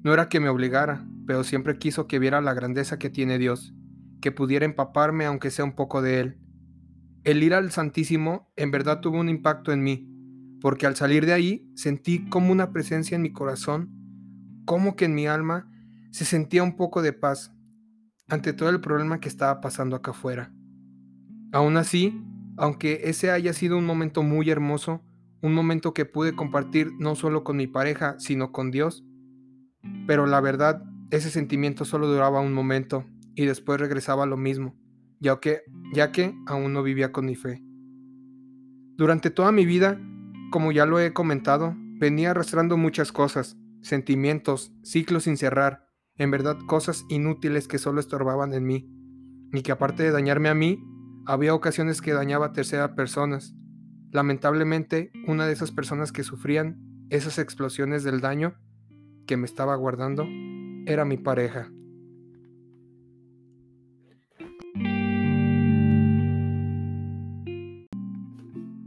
No era que me obligara, pero siempre quiso que viera la grandeza que tiene Dios, que pudiera empaparme aunque sea un poco de Él. El ir al Santísimo en verdad tuvo un impacto en mí, porque al salir de ahí sentí como una presencia en mi corazón, como que en mi alma se sentía un poco de paz, ante todo el problema que estaba pasando acá afuera. Aún así, aunque ese haya sido un momento muy hermoso, un momento que pude compartir no solo con mi pareja, sino con Dios, pero la verdad, ese sentimiento solo duraba un momento y después regresaba lo mismo, ya que, ya que aún no vivía con mi fe. Durante toda mi vida, como ya lo he comentado, venía arrastrando muchas cosas, sentimientos, ciclos sin cerrar, en verdad cosas inútiles que solo estorbaban en mí, y que aparte de dañarme a mí, había ocasiones que dañaba a terceras personas. Lamentablemente, una de esas personas que sufrían esas explosiones del daño que me estaba guardando era mi pareja.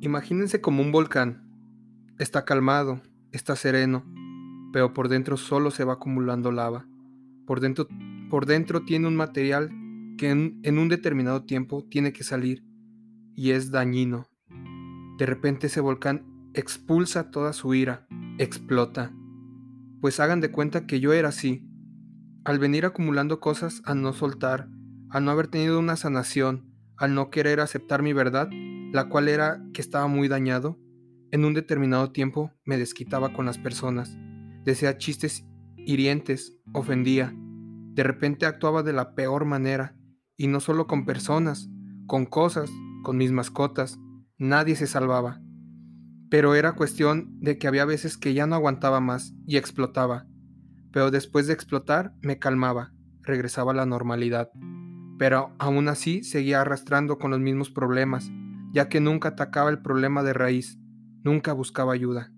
Imagínense como un volcán. Está calmado, está sereno, pero por dentro solo se va acumulando lava. Por dentro, por dentro tiene un material que en, un determinado tiempo tiene que salir y es dañino. De repente ese volcán expulsa toda su ira, explota. Pues hagan de cuenta que yo era así. Al venir acumulando cosas, al no soltar, al no haber tenido una sanación, al no querer aceptar mi verdad, la cual era que estaba muy dañado, en un determinado tiempo me desquitaba con las personas, decía chistes hirientes, ofendía, de repente actuaba de la peor manera, y no solo con personas, con cosas, con mis mascotas, nadie se salvaba. Pero era cuestión de que había veces que ya no aguantaba más y explotaba. Pero después de explotar me calmaba, regresaba a la normalidad. Pero aún así seguía arrastrando con los mismos problemas, ya que nunca atacaba el problema de raíz, nunca buscaba ayuda.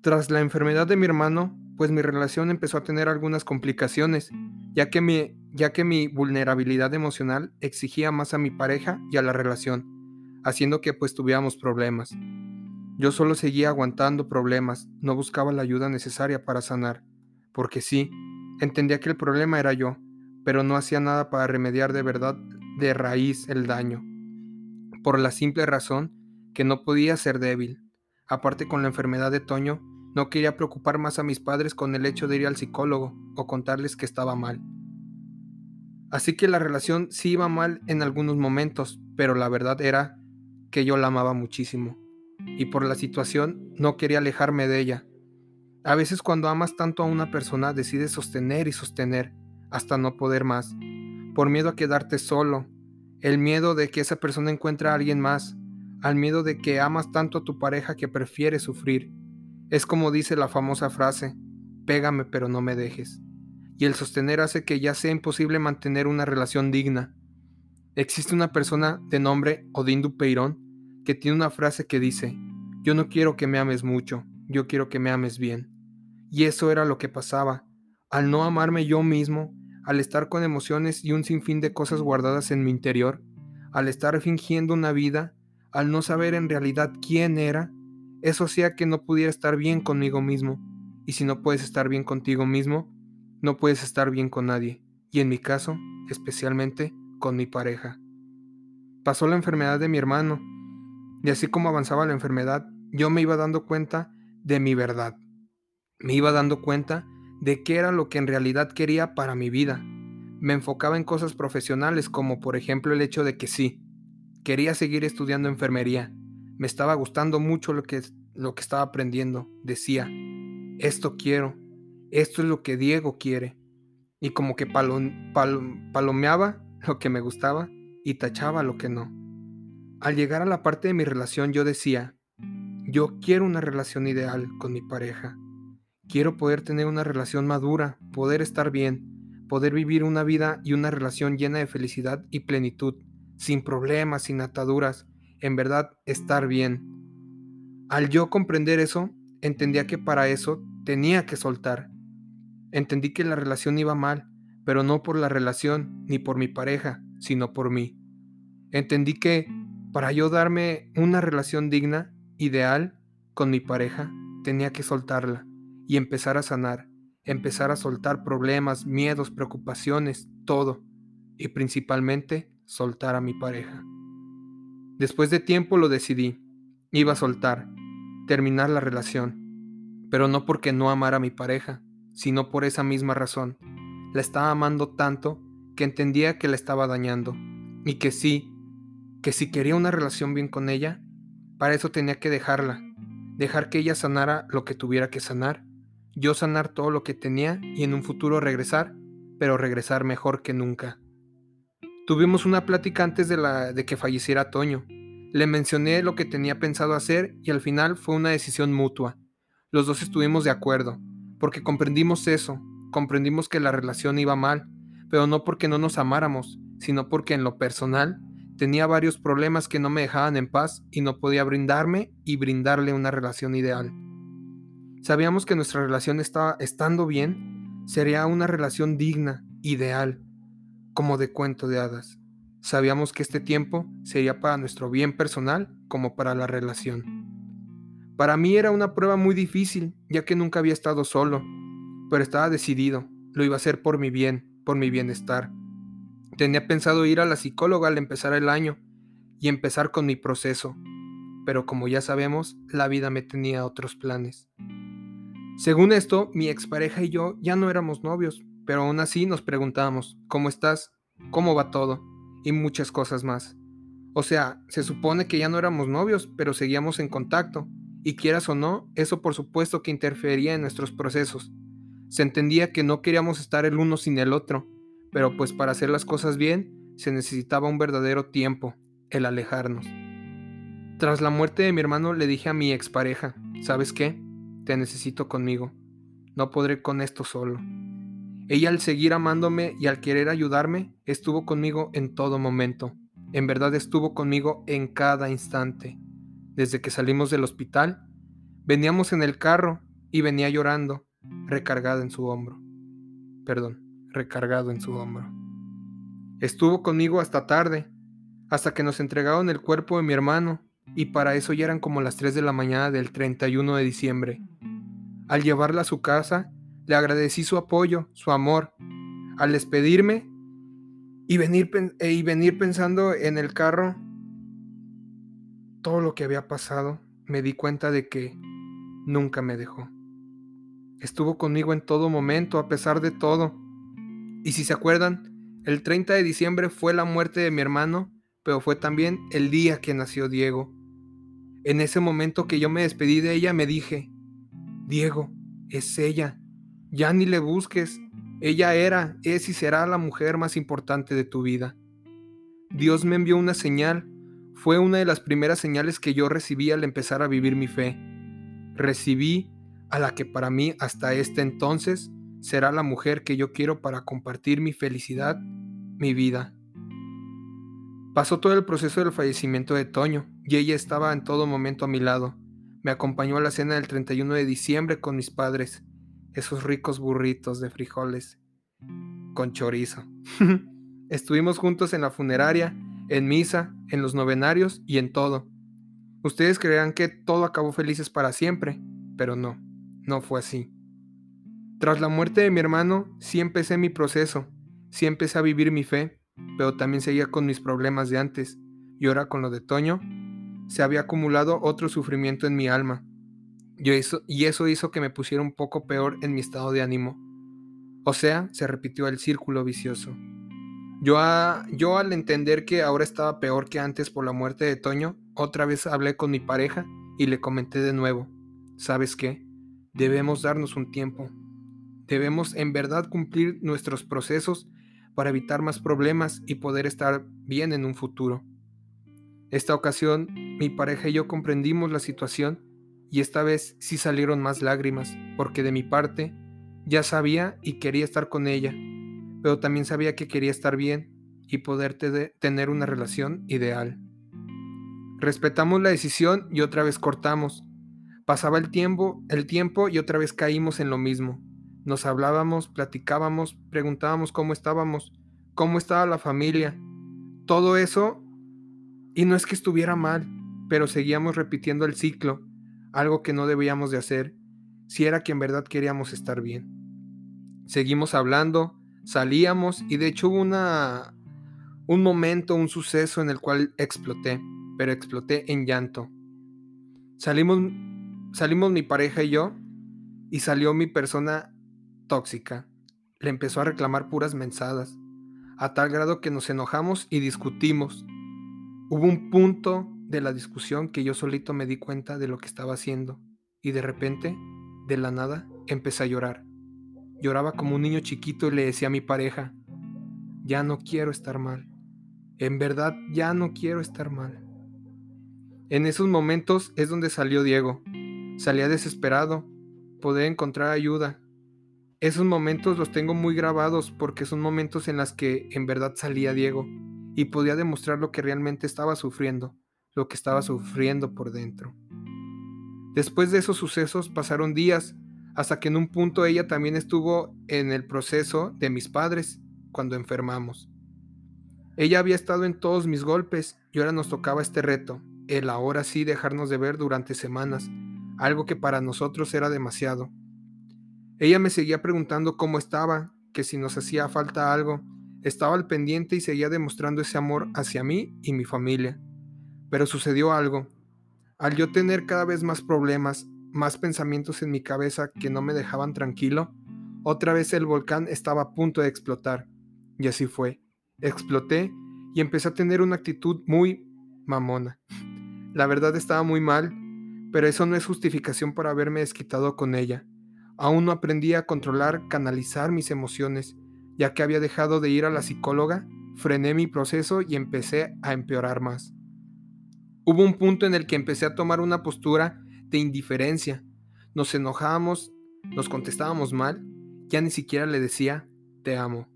Tras la enfermedad de mi hermano, pues mi relación empezó a tener algunas complicaciones, ya que mi, ya que mi vulnerabilidad emocional exigía más a mi pareja y a la relación, haciendo que pues tuviéramos problemas. Yo solo seguía aguantando problemas, no buscaba la ayuda necesaria para sanar, porque sí, entendía que el problema era yo, pero no hacía nada para remediar de verdad de raíz el daño, por la simple razón que no podía ser débil. Aparte con la enfermedad de Toño, no quería preocupar más a mis padres con el hecho de ir al psicólogo o contarles que estaba mal. Así que la relación sí iba mal en algunos momentos, pero la verdad era que yo la amaba muchísimo. Y por la situación no quería alejarme de ella. A veces cuando amas tanto a una persona decides sostener y sostener hasta no poder más, por miedo a quedarte solo, el miedo de que esa persona encuentre a alguien más, al miedo de que amas tanto a tu pareja que prefieres sufrir. Es como dice la famosa frase, pégame pero no me dejes. Y el sostener hace que ya sea imposible mantener una relación digna. Existe una persona de nombre Odindu Peirón que tiene una frase que dice, yo no quiero que me ames mucho, yo quiero que me ames bien. Y eso era lo que pasaba. Al no amarme yo mismo, al estar con emociones y un sinfín de cosas guardadas en mi interior, al estar fingiendo una vida al no saber en realidad quién era, eso hacía que no pudiera estar bien conmigo mismo. Y si no puedes estar bien contigo mismo, no puedes estar bien con nadie. Y en mi caso, especialmente con mi pareja. Pasó la enfermedad de mi hermano. Y así como avanzaba la enfermedad, yo me iba dando cuenta de mi verdad. Me iba dando cuenta de qué era lo que en realidad quería para mi vida. Me enfocaba en cosas profesionales como por ejemplo el hecho de que sí, Quería seguir estudiando enfermería. Me estaba gustando mucho lo que, lo que estaba aprendiendo. Decía, esto quiero, esto es lo que Diego quiere. Y como que palomeaba lo que me gustaba y tachaba lo que no. Al llegar a la parte de mi relación yo decía, yo quiero una relación ideal con mi pareja. Quiero poder tener una relación madura, poder estar bien, poder vivir una vida y una relación llena de felicidad y plenitud sin problemas, sin ataduras, en verdad estar bien. Al yo comprender eso, entendía que para eso tenía que soltar. Entendí que la relación iba mal, pero no por la relación ni por mi pareja, sino por mí. Entendí que para yo darme una relación digna, ideal, con mi pareja, tenía que soltarla y empezar a sanar, empezar a soltar problemas, miedos, preocupaciones, todo, y principalmente soltar a mi pareja. Después de tiempo lo decidí. Iba a soltar, terminar la relación, pero no porque no amara a mi pareja, sino por esa misma razón. La estaba amando tanto que entendía que la estaba dañando y que sí, que si quería una relación bien con ella, para eso tenía que dejarla, dejar que ella sanara lo que tuviera que sanar, yo sanar todo lo que tenía y en un futuro regresar, pero regresar mejor que nunca. Tuvimos una plática antes de, la, de que falleciera Toño. Le mencioné lo que tenía pensado hacer y al final fue una decisión mutua. Los dos estuvimos de acuerdo, porque comprendimos eso, comprendimos que la relación iba mal, pero no porque no nos amáramos, sino porque en lo personal tenía varios problemas que no me dejaban en paz y no podía brindarme y brindarle una relación ideal. Sabíamos que nuestra relación estaba estando bien, sería una relación digna, ideal, como de cuento de hadas. Sabíamos que este tiempo sería para nuestro bien personal como para la relación. Para mí era una prueba muy difícil, ya que nunca había estado solo, pero estaba decidido, lo iba a hacer por mi bien, por mi bienestar. Tenía pensado ir a la psicóloga al empezar el año y empezar con mi proceso, pero como ya sabemos, la vida me tenía otros planes. Según esto, mi expareja y yo ya no éramos novios, pero aún así nos preguntábamos, ¿cómo estás? ¿Cómo va todo? Y muchas cosas más. O sea, se supone que ya no éramos novios, pero seguíamos en contacto, y quieras o no, eso por supuesto que interfería en nuestros procesos. Se entendía que no queríamos estar el uno sin el otro, pero pues para hacer las cosas bien se necesitaba un verdadero tiempo, el alejarnos. Tras la muerte de mi hermano le dije a mi expareja, ¿sabes qué? Te necesito conmigo. No podré con esto solo. Ella al seguir amándome y al querer ayudarme, estuvo conmigo en todo momento. En verdad estuvo conmigo en cada instante. Desde que salimos del hospital, veníamos en el carro y venía llorando, recargada en su hombro. Perdón, recargado en su hombro. Estuvo conmigo hasta tarde, hasta que nos entregaron el cuerpo de mi hermano, y para eso ya eran como las 3 de la mañana del 31 de diciembre. Al llevarla a su casa, le agradecí su apoyo, su amor. Al despedirme y venir, eh, y venir pensando en el carro, todo lo que había pasado, me di cuenta de que nunca me dejó. Estuvo conmigo en todo momento, a pesar de todo. Y si se acuerdan, el 30 de diciembre fue la muerte de mi hermano, pero fue también el día que nació Diego. En ese momento que yo me despedí de ella, me dije, Diego, es ella, ya ni le busques, ella era, es y será la mujer más importante de tu vida. Dios me envió una señal, fue una de las primeras señales que yo recibí al empezar a vivir mi fe. Recibí a la que para mí hasta este entonces será la mujer que yo quiero para compartir mi felicidad, mi vida. Pasó todo el proceso del fallecimiento de Toño y ella estaba en todo momento a mi lado. Me acompañó a la cena del 31 de diciembre con mis padres, esos ricos burritos de frijoles con chorizo. Estuvimos juntos en la funeraria, en misa, en los novenarios y en todo. Ustedes creerán que todo acabó felices para siempre, pero no no fue así. Tras la muerte de mi hermano, sí empecé mi proceso, sí empecé a vivir mi fe, pero también seguía con mis problemas de antes, y ahora con lo de Toño, se había acumulado otro sufrimiento en mi alma, y eso, hizo que me pusiera un poco peor en mi estado de ánimo. O sea, se repitió el círculo vicioso. Yo, yo al entender que ahora estaba peor que antes por la muerte de Toño, otra vez hablé con mi pareja y le comenté de nuevo, ¿sabes qué? Debemos darnos un tiempo. Debemos en verdad cumplir nuestros procesos para evitar más problemas y poder estar bien en un futuro. Esta ocasión, mi pareja y yo comprendimos la situación y esta vez sí salieron más lágrimas, porque de mi parte ya sabía y quería estar con ella, pero también sabía que quería estar bien y poder tener una relación ideal. Respetamos la decisión y otra vez cortamos, Pasaba el tiempo, el tiempo y otra vez caímos en lo mismo. Nos hablábamos, platicábamos, preguntábamos cómo estábamos, cómo estaba la familia. Todo eso, y no es que estuviera mal, pero seguíamos repitiendo el ciclo, algo que no debíamos de hacer, si era que en verdad queríamos estar bien. Seguimos hablando, salíamos y de hecho hubo una, un momento, un suceso en el cual exploté, pero exploté en llanto. Salimos Salimos mi pareja y yo y salió mi persona tóxica. Le empezó a reclamar puras mensadas, a tal grado que nos enojamos y discutimos. Hubo un punto de la discusión que yo solito me di cuenta de lo que estaba haciendo y de repente, de la nada, empecé a llorar. Lloraba como un niño chiquito y le decía a mi pareja, ya no quiero estar mal. En verdad, ya no quiero estar mal. En esos momentos es donde salió Diego, Salía desesperado, poder encontrar ayuda. Esos momentos los tengo muy grabados porque son momentos en los que en verdad salía Diego y podía demostrar lo que realmente estaba sufriendo, lo que estaba sufriendo por dentro. Después de esos sucesos pasaron días, hasta que en un punto ella también estuvo en el proceso de mis padres cuando enfermamos. Ella había estado en todos mis golpes y ahora nos tocaba este reto, el ahora sí dejarnos de ver durante semanas, algo que para nosotros era demasiado. Ella me seguía preguntando cómo estaba, que si nos hacía falta algo, estaba al pendiente y seguía demostrando ese amor hacia mí y mi familia. Pero sucedió algo. Al yo tener cada vez más problemas, más pensamientos en mi cabeza que no me dejaban tranquilo, otra vez el volcán estaba a punto de explotar. Y así fue. Exploté y empecé a tener una actitud muy mamona. La verdad estaba muy mal, pero eso no es justificación por haberme desquitado con ella. Aún no aprendí a controlar, canalizar mis emociones, ya que había dejado de ir a la psicóloga, frené mi proceso y empecé a empeorar más. Hubo un punto en el que empecé a tomar una postura de indiferencia. Nos enojábamos, nos contestábamos mal, ya ni siquiera le decía, te amo.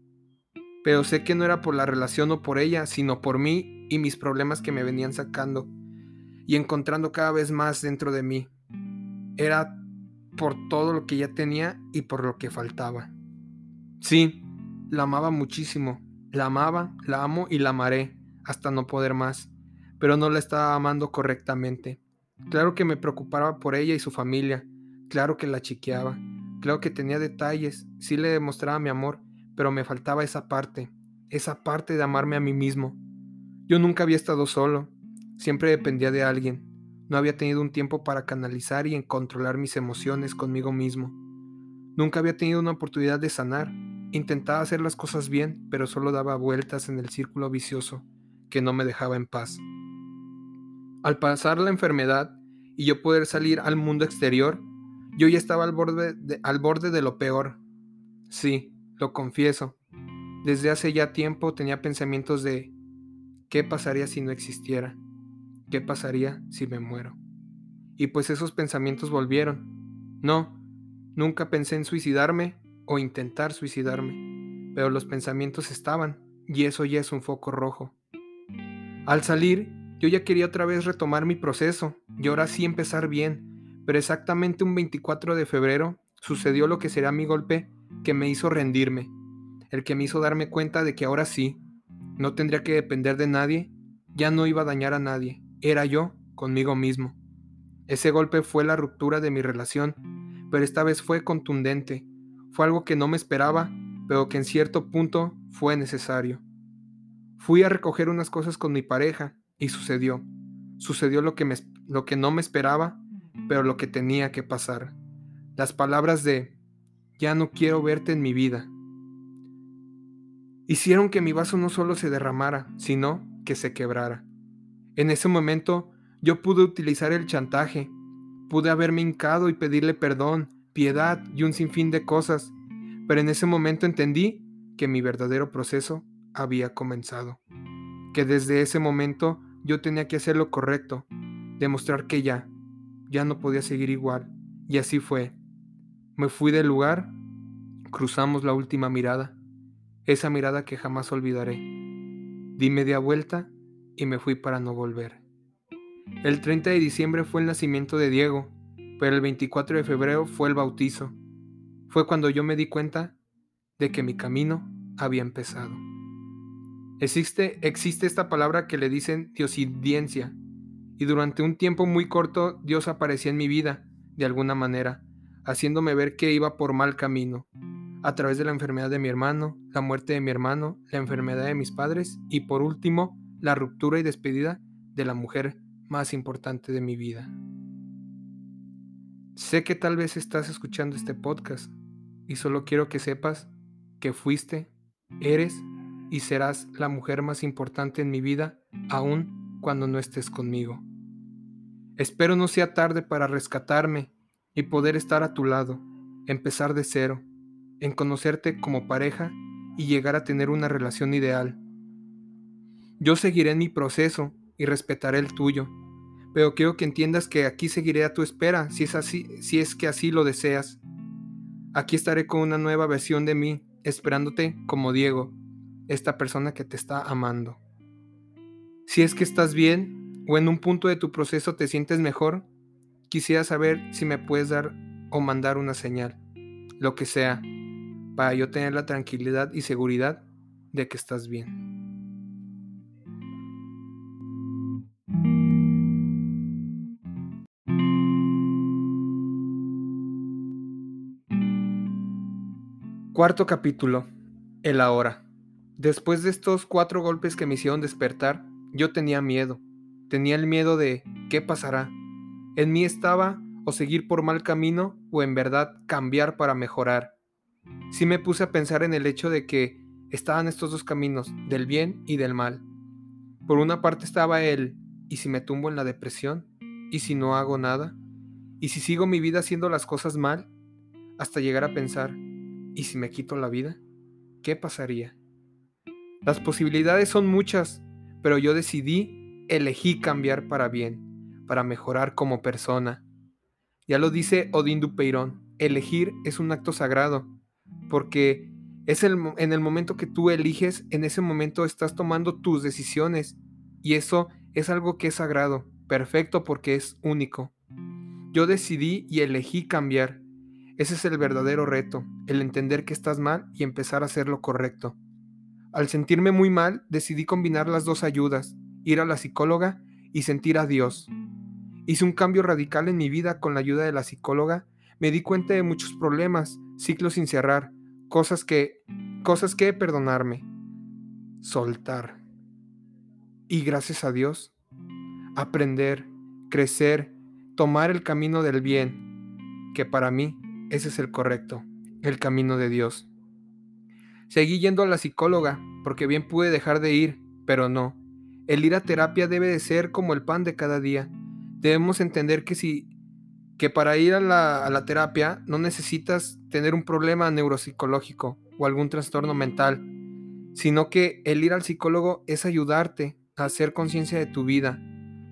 Pero sé que no era por la relación o por ella, sino por mí y mis problemas que me venían sacando y encontrando cada vez más dentro de mí. Era por todo lo que ya tenía y por lo que faltaba. Sí, la amaba muchísimo, la amaba, la amo y la amaré hasta no poder más pero no la estaba amando correctamente. Claro que me preocupaba por ella y su familia, claro que la chiqueaba, claro que tenía detalles, sí le demostraba mi amor, pero me faltaba esa parte, esa parte de amarme a mí mismo. Yo nunca había estado solo, siempre dependía de alguien, no había tenido un tiempo para canalizar y controlar mis emociones conmigo mismo. Nunca había tenido una oportunidad de sanar, intentaba hacer las cosas bien, pero solo daba vueltas en el círculo vicioso que no me dejaba en paz. Al pasar la enfermedad y yo poder salir al mundo exterior, yo ya estaba al borde de, al borde de lo peor. Sí, lo confieso. Desde hace ya tiempo tenía pensamientos de ¿qué pasaría si no existiera? ¿Qué pasaría si me muero? Y pues esos pensamientos volvieron. No, nunca pensé en suicidarme o intentar suicidarme, pero los pensamientos estaban y eso ya es un foco rojo. Al salir, yo ya quería otra vez retomar mi proceso y ahora sí empezar bien, pero exactamente un 24 de febrero sucedió lo que será mi golpe que me hizo rendirme, el que me hizo darme cuenta de que ahora sí, no tendría que depender de nadie, ya no iba a dañar a nadie, era yo conmigo mismo. Ese golpe fue la ruptura de mi relación, pero esta vez fue contundente, fue algo que no me esperaba, pero que en cierto punto fue necesario. Fui a recoger unas cosas con mi pareja y sucedió. Sucedió lo que, me, lo que no me esperaba, pero lo que tenía que pasar. Las palabras de ya no quiero verte en mi vida hicieron que mi vaso no solo se derramara, sino que se quebrara. En ese momento yo pude utilizar el chantaje, pude haberme hincado y pedirle perdón, piedad y un sinfín de cosas, pero en ese momento entendí que mi verdadero proceso había comenzado, que desde ese momento yo tenía que hacer lo correcto, demostrar que ya, ya no podía seguir igual. Y así fue. Me fui del lugar, cruzamos la última mirada, esa mirada que jamás olvidaré. Di media vuelta y me fui para no volver. El 30 de diciembre fue el nacimiento de Diego, pero el 24 de febrero fue el bautizo. Fue cuando yo me di cuenta de que mi camino había empezado. Existe, existe esta palabra que le dicen diosidencia, y durante un tiempo muy corto Dios aparecía en mi vida, de alguna manera, haciéndome ver que iba por mal camino, a través de la enfermedad de mi hermano, la muerte de mi hermano, la enfermedad de mis padres y por último, la ruptura y despedida de la mujer más importante de mi vida. Sé que tal vez estás escuchando este podcast y solo quiero que sepas que fuiste, eres y serás la mujer más importante en mi vida aun cuando no estés conmigo. Espero no sea tarde para rescatarme y poder estar a tu lado, empezar de cero, en conocerte como pareja y llegar a tener una relación ideal. Yo seguiré en mi proceso y respetaré el tuyo, pero quiero que entiendas que aquí seguiré a tu espera si es así, si es que así lo deseas. Aquí estaré con una nueva versión de mí, esperándote como Diego, esta persona que te está amando. Si es que estás bien o en un punto de tu proceso te sientes mejor, quisiera saber si me puedes dar o mandar una señal, lo que sea, para yo tener la tranquilidad y seguridad de que estás bien. Cuarto capítulo, el ahora. Después de estos cuatro golpes que me hicieron despertar, yo tenía miedo. Tenía el miedo de ¿qué pasará? En mí estaba o seguir por mal camino o en verdad cambiar para mejorar. Sí me puse a pensar en el hecho de que estaban estos dos caminos, del bien y del mal. Por una parte estaba el ¿y si me tumbo en la depresión? ¿Y si no hago nada? ¿Y si sigo mi vida haciendo las cosas mal? Hasta llegar a pensar ¿y si me quito la vida? ¿Qué pasaría? Las posibilidades son muchas, pero yo decidí, elegí cambiar para bien, para mejorar como persona. Ya lo dice Odín Dupeirón, elegir es un acto sagrado, porque es el, en el momento que tú eliges, en ese momento estás tomando tus decisiones, y eso es algo que es sagrado, perfecto porque es único. Yo decidí y elegí cambiar. Ese es el verdadero reto, el entender que estás mal y empezar a hacer lo correcto. Al sentirme muy mal, decidí combinar las dos ayudas, ir a la psicóloga y sentir a Dios. Hice un cambio radical en mi vida con la ayuda de la psicóloga. Me di cuenta de muchos problemas, ciclos sin cerrar, cosas que, cosas que perdonarme, soltar. Y gracias a Dios, aprender, crecer, tomar el camino del bien, que para mí ese es el correcto, el camino de Dios. Seguí yendo a la psicóloga, porque bien pude dejar de ir, pero no. El ir a terapia debe de ser como el pan de cada día. Debemos entender que si que para ir a la, a la terapia no necesitas tener un problema neuropsicológico o algún trastorno mental, sino que el ir al psicólogo es ayudarte a hacer conciencia de tu vida.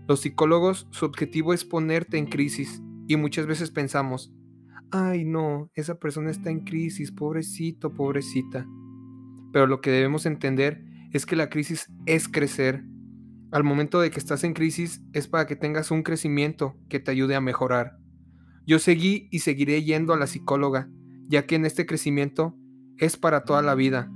Los psicólogos, su objetivo es ponerte en crisis y muchas veces pensamos, ay no, esa persona está en crisis, pobrecito, pobrecita. Pero lo que debemos entender es que la crisis es crecer. Al momento de que estás en crisis es para que tengas un crecimiento que te ayude a mejorar. Yo seguí y seguiré yendo a la psicóloga, ya que en este crecimiento es para toda la vida.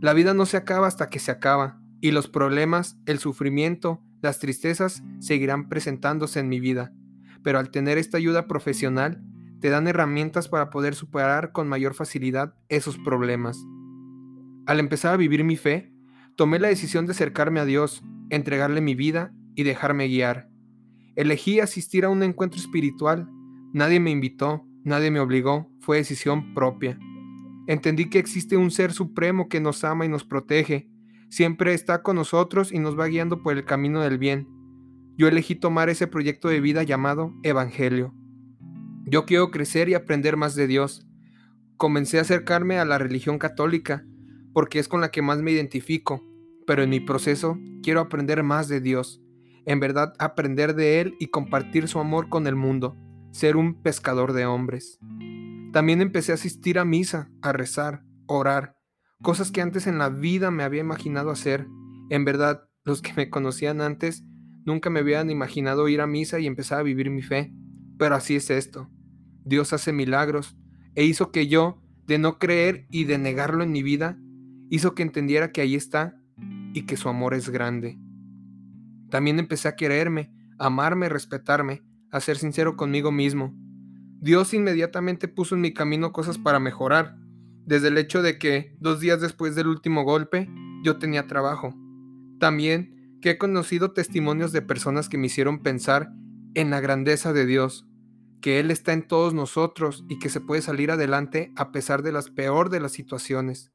La vida no se acaba hasta que se acaba, y los problemas, el sufrimiento, las tristezas seguirán presentándose en mi vida. Pero al tener esta ayuda profesional, te dan herramientas para poder superar con mayor facilidad esos problemas. Al empezar a vivir mi fe, tomé la decisión de acercarme a Dios, entregarle mi vida y dejarme guiar. Elegí asistir a un encuentro espiritual. Nadie me invitó, nadie me obligó, fue decisión propia. Entendí que existe un ser supremo que nos ama y nos protege. Siempre está con nosotros y nos va guiando por el camino del bien. Yo elegí tomar ese proyecto de vida llamado Evangelio. Yo quiero crecer y aprender más de Dios. Comencé a acercarme a la religión católica porque es con la que más me identifico, pero en mi proceso quiero aprender más de Dios, en verdad aprender de Él y compartir su amor con el mundo, ser un pescador de hombres. También empecé a asistir a misa, a rezar, orar, cosas que antes en la vida me había imaginado hacer. En verdad, los que me conocían antes nunca me habían imaginado ir a misa y empezar a vivir mi fe. Pero así es esto. Dios hace milagros e hizo que yo, de no creer y de negarlo en mi vida, hizo que entendiera que ahí está y que su amor es grande. También empecé a quererme, amarme, respetarme, a ser sincero conmigo mismo. Dios inmediatamente puso en mi camino cosas para mejorar, desde el hecho de que dos días después del último golpe yo tenía trabajo. También que he conocido testimonios de personas que me hicieron pensar en la grandeza de Dios, que Él está en todos nosotros y que se puede salir adelante a pesar de las peor de las situaciones.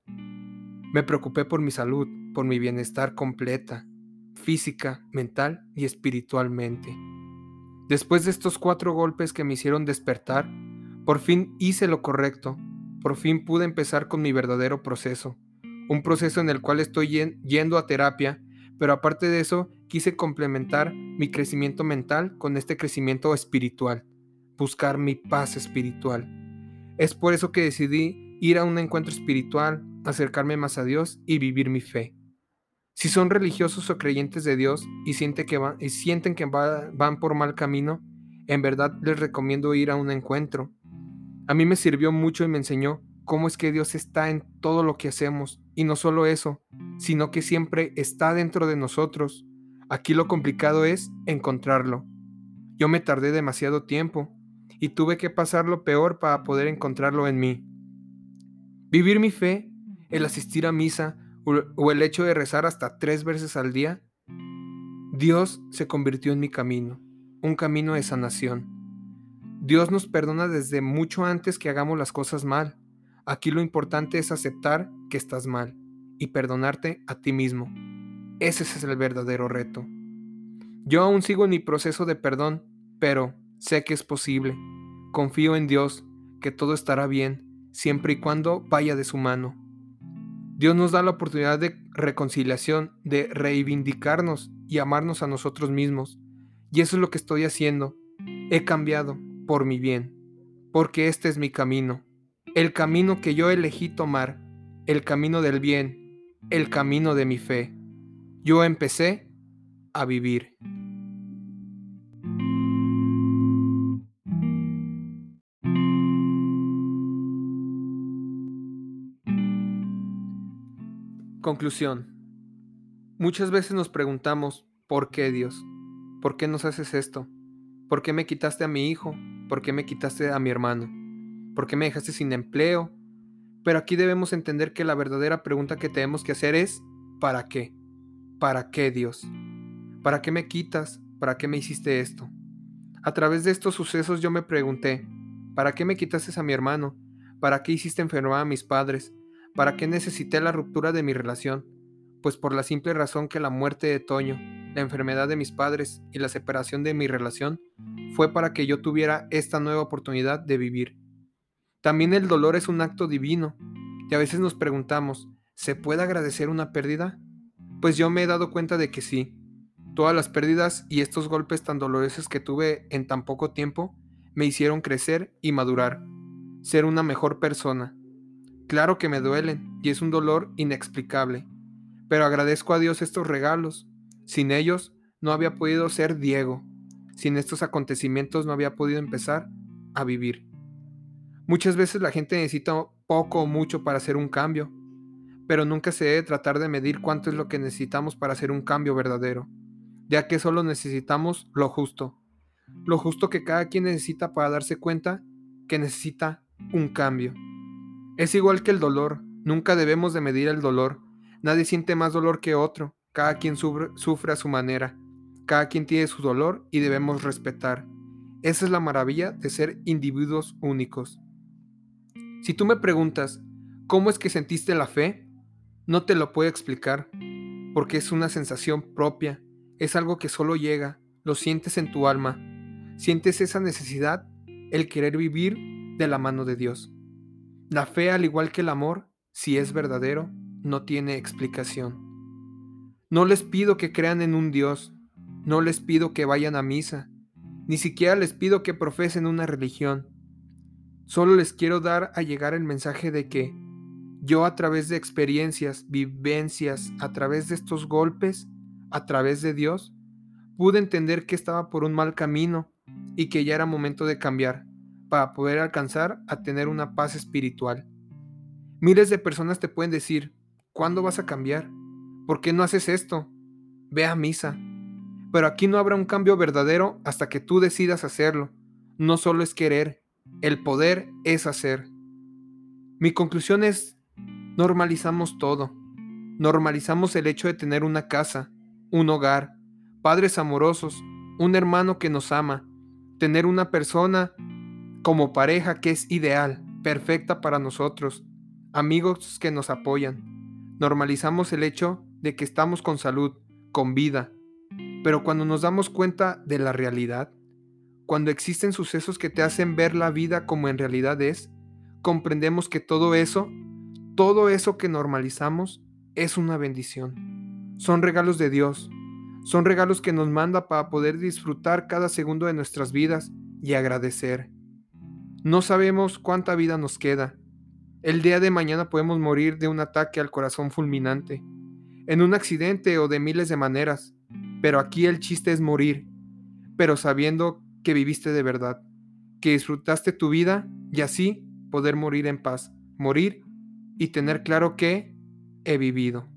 Me preocupé por mi salud, por mi bienestar completa, física, mental y espiritualmente. Después de estos cuatro golpes que me hicieron despertar, por fin hice lo correcto, por fin pude empezar con mi verdadero proceso, un proceso en el cual estoy yendo a terapia, pero aparte de eso quise complementar mi crecimiento mental con este crecimiento espiritual, buscar mi paz espiritual. Es por eso que decidí ir a un encuentro espiritual, acercarme más a Dios y vivir mi fe. Si son religiosos o creyentes de Dios y, sienten que, van por mal camino, en verdad les recomiendo ir a un encuentro. A mí me sirvió mucho y me enseñó cómo es que Dios está en todo lo que hacemos. Y no solo eso, sino que siempre está dentro de nosotros. Aquí lo complicado es encontrarlo. Yo me tardé demasiado tiempo y tuve que pasar lo peor para poder encontrarlo en mí. Vivir mi fe, el asistir a misa o el hecho de rezar hasta tres veces al día, Dios se convirtió en mi camino, un camino de sanación. Dios nos perdona desde mucho antes que hagamos las cosas mal. Aquí lo importante es aceptar que estás mal y perdonarte a ti mismo. Ese es el verdadero reto. Yo aún sigo en mi proceso de perdón, pero sé que es posible. Confío en Dios, que todo estará bien, siempre y cuando vaya de su mano. Dios nos da la oportunidad de reconciliación, de reivindicarnos y amarnos a nosotros mismos. Y eso es lo que estoy haciendo. He cambiado por mi bien, porque este es mi camino, el camino que yo elegí tomar, el camino del bien, el camino de mi fe. Yo empecé a vivir. Conclusión. Muchas veces nos preguntamos, ¿por qué Dios? ¿Por qué nos haces esto? ¿Por qué me quitaste a mi hijo? ¿Por qué me quitaste a mi hermano? ¿Por qué me dejaste sin empleo? Pero aquí debemos entender que la verdadera pregunta que tenemos que hacer es, ¿para qué? ¿Para qué Dios? ¿Para qué me quitas? ¿Para qué me hiciste esto? A través de estos sucesos yo me pregunté, ¿para qué me quitaste a mi hermano? ¿Para qué hiciste enfermar a mis padres? ¿Para qué necesité la ruptura de mi relación? Pues por la simple razón que la muerte de Toño, la enfermedad de mis padres y la separación de mi relación fue para que yo tuviera esta nueva oportunidad de vivir. También el dolor es un acto divino, y a veces nos preguntamos, ¿se puede agradecer una pérdida? Pues yo me he dado cuenta de que sí. Todas las pérdidas y estos golpes tan dolorosos que tuve en tan poco tiempo me hicieron crecer y madurar, ser una mejor persona. Claro que me duelen y es un dolor inexplicable, pero agradezco a Dios estos regalos. Sin ellos no había podido ser Diego. Sin estos acontecimientos no había podido empezar a vivir. Muchas veces la gente necesita poco o mucho para hacer un cambio, pero nunca se debe tratar de medir cuánto es lo que necesitamos para hacer un cambio verdadero, ya que solo necesitamos lo justo, lo justo que cada quien necesita para darse cuenta que necesita un cambio. Es igual que el dolor, nunca debemos de medir el dolor. Nadie siente más dolor que otro, cada quien sufre, a su manera, cada quien tiene su dolor y debemos respetar. Esa es la maravilla de ser individuos únicos. Si tú me preguntas, ¿cómo es que sentiste la fe? No te lo puedo explicar, porque es una sensación propia, es algo que solo llega, lo sientes en tu alma, sientes esa necesidad, el querer vivir de la mano de Dios. La fe, al igual que el amor, si es verdadero, no tiene explicación. No les pido que crean en un Dios, no les pido que vayan a misa, ni siquiera les pido que profesen una religión. Solo les quiero dar a llegar el mensaje de que yo a través de experiencias, vivencias, a través de estos golpes, a través de Dios, pude entender que estaba por un mal camino y que ya era momento de cambiar para poder alcanzar a tener una paz espiritual. Miles de personas te pueden decir, ¿cuándo vas a cambiar? ¿Por qué no haces esto? Ve a misa. Pero aquí no habrá un cambio verdadero hasta que tú decidas hacerlo. No solo es querer, el poder es hacer. Mi conclusión es, normalizamos todo. Normalizamos el hecho de tener una casa, un hogar, padres amorosos, un hermano que nos ama, tener una persona como pareja que es ideal, perfecta para nosotros, amigos que nos apoyan. Normalizamos el hecho de que estamos con salud, con vida, pero cuando nos damos cuenta de la realidad, cuando existen sucesos que te hacen ver la vida como en realidad es, comprendemos que todo eso, todo eso que normalizamos, es una bendición. Son regalos de Dios, son regalos que nos manda para poder disfrutar cada segundo de nuestras vidas y agradecer. No sabemos cuánta vida nos queda. El día de mañana podemos morir de un ataque al corazón fulminante, en un accidente o de miles de maneras, pero aquí el chiste es morir, pero sabiendo que viviste de verdad, que disfrutaste tu vida y así poder morir en paz, morir y tener claro que he vivido.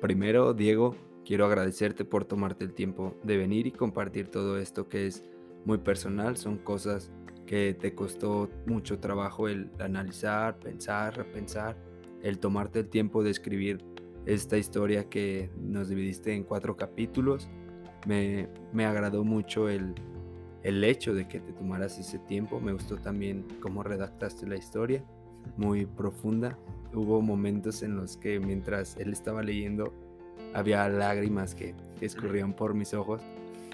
Primero, Diego, quiero agradecerte por tomarte el tiempo de venir y compartir todo esto que es muy personal. Son cosas que te costó mucho trabajo el analizar, pensar, repensar, el tomarte el tiempo de escribir esta historia que nos dividiste en cuatro capítulos. Me, me agradó mucho el, el hecho de que te tomaras ese tiempo. Me gustó también cómo redactaste la historia, muy profunda. Hubo momentos en los que mientras él estaba leyendo había lágrimas que, escurrían por mis ojos,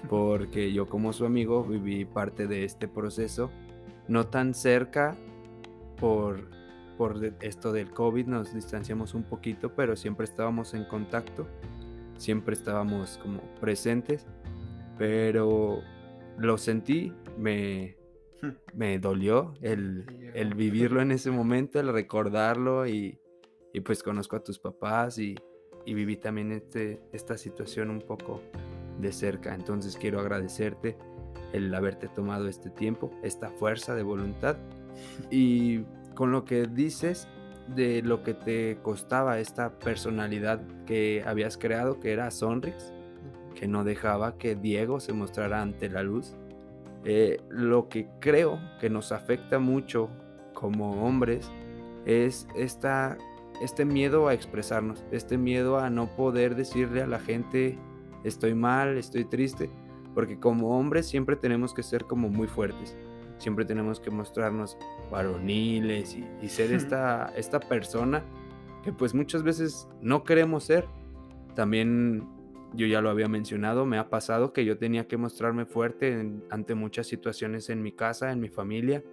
porque yo como su amigo viví parte de este proceso, no tan cerca por, por esto del COVID, nos distanciamos un poquito, pero siempre estábamos en contacto, siempre estábamos como presentes, pero lo sentí, me, me dolió el, el, vivirlo en ese momento, el recordarlo y, y pues conozco a tus papás y, y, viví también este, esta situación un poco de cerca. Entonces quiero agradecerte el haberte tomado este tiempo, esta fuerza de voluntad y con lo que dices de lo que te costaba esta personalidad que habías creado, que era Sonrix que no dejaba que Diego se mostrara ante la luz. Eh, lo que creo que nos afecta mucho como hombres es esta, este miedo a expresarnos, este miedo a no poder decirle a la gente estoy mal, estoy triste, porque como hombres siempre tenemos que ser como muy fuertes, siempre tenemos que mostrarnos varoniles y, y ser esta, esta persona que pues muchas veces no queremos ser. También yo ya lo había mencionado, me ha pasado que yo tenía que mostrarme fuerte ante muchas situaciones en mi casa, en mi familia,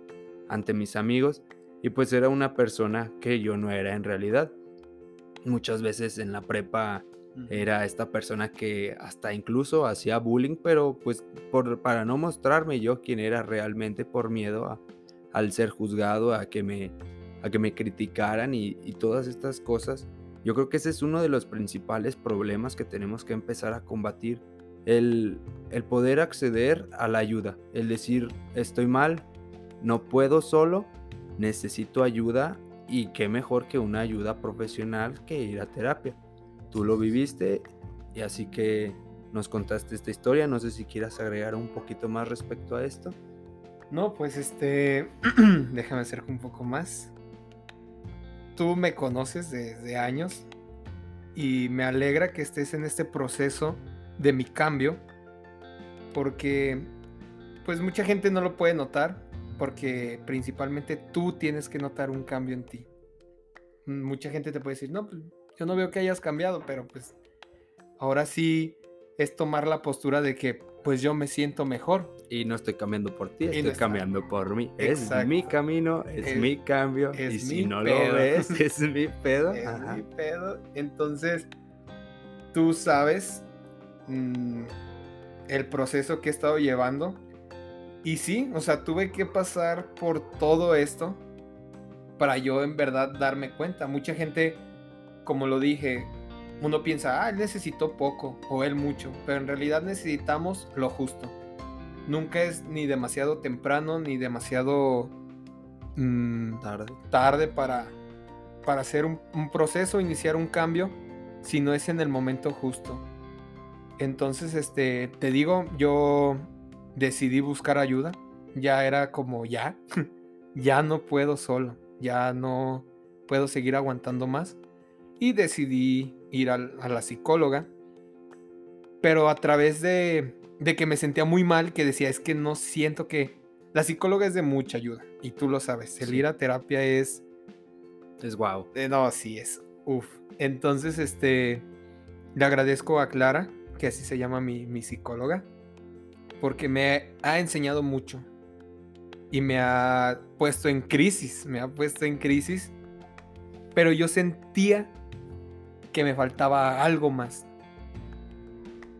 ante mis amigos, y pues era una persona que yo no era en realidad. Muchas veces en la prepa era esta persona que hasta incluso hacía bullying, pero pues por, para no mostrarme yo quién era realmente por miedo a, al ser juzgado, a que me, a que me criticaran y, y todas estas cosas yo creo que ese es uno de los principales problemas que tenemos que empezar a combatir, el, el poder acceder a la ayuda, el decir, estoy mal, no puedo solo, necesito ayuda y qué mejor que una ayuda profesional que ir a terapia. Tú lo viviste y así que nos contaste esta historia, no sé si quieras agregar un poquito más respecto a esto. No, pues este, déjame acercar un poco más tú me conoces desde años y me alegra que estés en este proceso de mi cambio porque pues mucha gente no lo puede notar porque principalmente tú tienes que notar un cambio en ti. Mucha gente te puede decir, no, pues, yo no veo que hayas cambiado, pero pues ahora sí es tomar la postura de que pues yo me siento mejor. Y no estoy cambiando por ti, estoy cambiando por mí. Es mi camino, es, mi cambio. y si no lo ves, es mi pedo. Es mi pedo. Entonces, tú sabes mm, el proceso que he estado llevando. Y sí, o sea, tuve que pasar por todo esto para yo en verdad darme cuenta. Mucha gente, como lo dije, uno piensa, ah, él necesitó poco o él mucho, pero en realidad necesitamos lo justo. Nunca es ni demasiado temprano ni demasiado mm, tarde. tarde para, para hacer un, proceso, iniciar un cambio, si no es en el momento justo. Entonces, este, te digo, yo decidí buscar ayuda. Ya era como ya, ya no puedo solo, ya no puedo seguir aguantando más. Y decidí ir a, la psicóloga, pero a través de, de que me sentía muy mal, que decía, es que no siento que... La psicóloga es de mucha ayuda, y tú lo sabes, el ir a terapia es... Es guau. Eh, no, sí, es... Uf. Entonces, este... Le agradezco a Clara, que así se llama mi, mi psicóloga, porque me ha enseñado mucho y me ha puesto en crisis, me ha puesto en crisis, pero yo sentía que me faltaba algo más.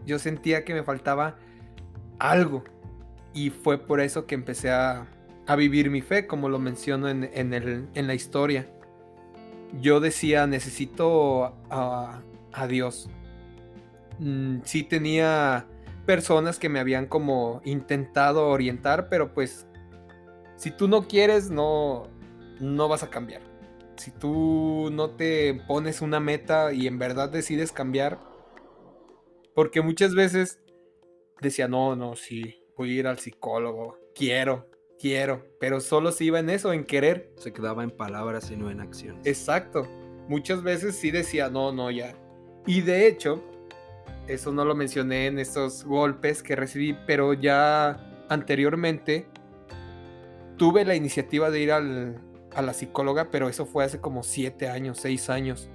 Yo sentía que me faltaba algo. Y fue por eso que empecé a, vivir mi fe, como lo menciono en, en, la historia. Yo decía, necesito a, Dios. Mm, sí tenía personas que me habían como intentado orientar, pero pues si tú no quieres, no, no vas a cambiar si tú no te pones una meta y en verdad decides cambiar, Porque muchas veces decía, no, no, sí, voy a ir al psicólogo, quiero, quiero, pero solo se iba en eso, en querer. Se quedaba en palabras y no en acciones. Exacto. Muchas veces sí decía, no, no, ya. Y de hecho, eso no lo mencioné en estos golpes que recibí, pero ya anteriormente tuve la iniciativa de ir al, a la psicóloga, pero eso fue hace como siete años, seis años.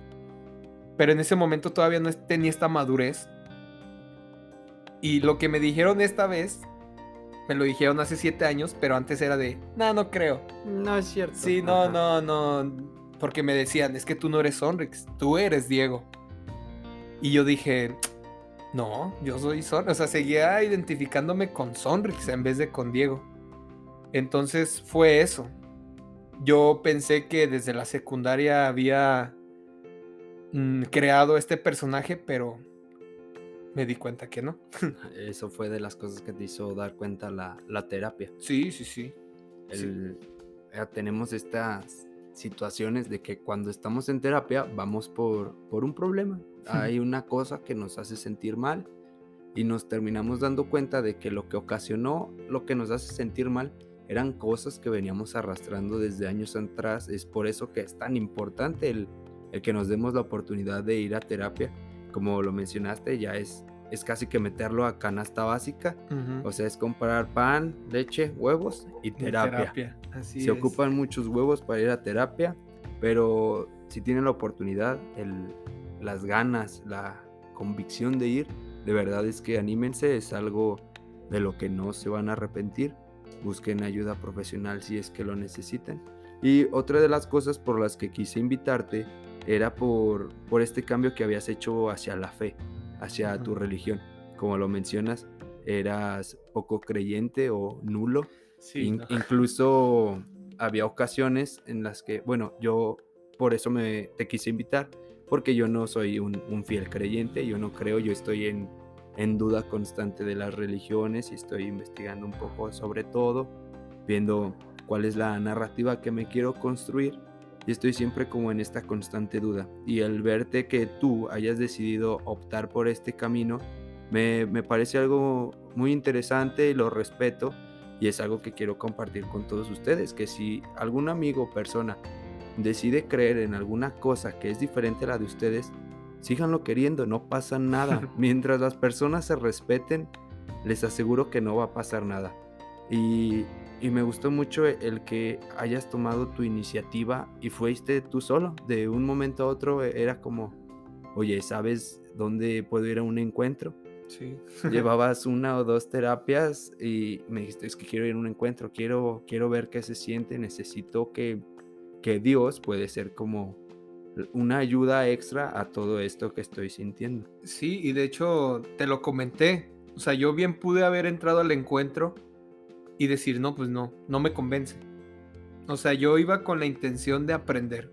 Pero en ese momento todavía no tenía esta madurez. Y lo que me dijeron esta vez, me lo dijeron hace siete años, pero antes era de, no, no creo. No es cierto. Sí, no, no, no. Porque me decían, es que tú no eres Sonrix, tú eres Diego. Y yo dije, no, yo soy Sonrix. O sea, seguía identificándome con Sonrix en vez de con Diego. Entonces fue eso. Yo pensé que desde la secundaria había mm, creado este personaje, pero me di cuenta que no. Eso fue de las cosas que te hizo dar cuenta la, la terapia. Sí, sí, sí. El, sí. tenemos estas situaciones de que cuando estamos en terapia vamos por, por un problema. Hay una cosa que nos hace sentir mal y nos terminamos dando cuenta de que lo que ocasionó lo que nos hace sentir mal eran cosas que veníamos arrastrando desde años atrás. Es por eso que es tan importante el, el que nos demos la oportunidad de ir a terapia. Como lo mencionaste, ya es, es casi que meterlo a canasta básica. Uh -huh. O sea, es comprar pan, leche, huevos y terapia. terapia. Así Se es. ocupan muchos huevos para ir a terapia, pero si tienen la oportunidad, el, las ganas, la convicción de ir, de verdad es que anímense, es algo de lo que no se van a arrepentir busquen ayuda profesional si es que lo necesitan. Y otra de las cosas por las que quise invitarte era por, por este cambio que habías hecho hacia la fe, hacia uh -huh. tu religión. Como lo mencionas, eras poco creyente o nulo. Sí, In no. Incluso había ocasiones en las que, bueno, yo por eso me, te quise invitar, porque yo no soy un, un fiel creyente, yo no creo, yo estoy en en duda constante de las religiones y estoy investigando un poco sobre todo, viendo cuál es la narrativa que me quiero construir y estoy siempre como en esta constante duda. Y el verte que tú hayas decidido optar por este camino me, me parece algo muy interesante y lo respeto y es algo que quiero compartir con todos ustedes, que si algún amigo o persona decide creer en alguna cosa que es diferente a la de ustedes, síganlo queriendo, no pasa nada. Mientras las personas se respeten, les aseguro que no va a pasar nada. Y, y, me gustó mucho el que hayas tomado tu iniciativa y fuiste tú solo. De un momento a otro era como, oye, ¿sabes dónde puedo ir a un encuentro? Sí. Llevabas una o dos terapias y me dijiste, es que quiero ir a un encuentro, quiero, quiero ver qué se siente, necesito que, que Dios puede ser como una ayuda extra a todo esto que estoy sintiendo. Sí, y de hecho te lo comenté. O sea, yo bien pude haber entrado al encuentro y decir, no, pues no, no me convence. O sea, yo iba con la intención de aprender,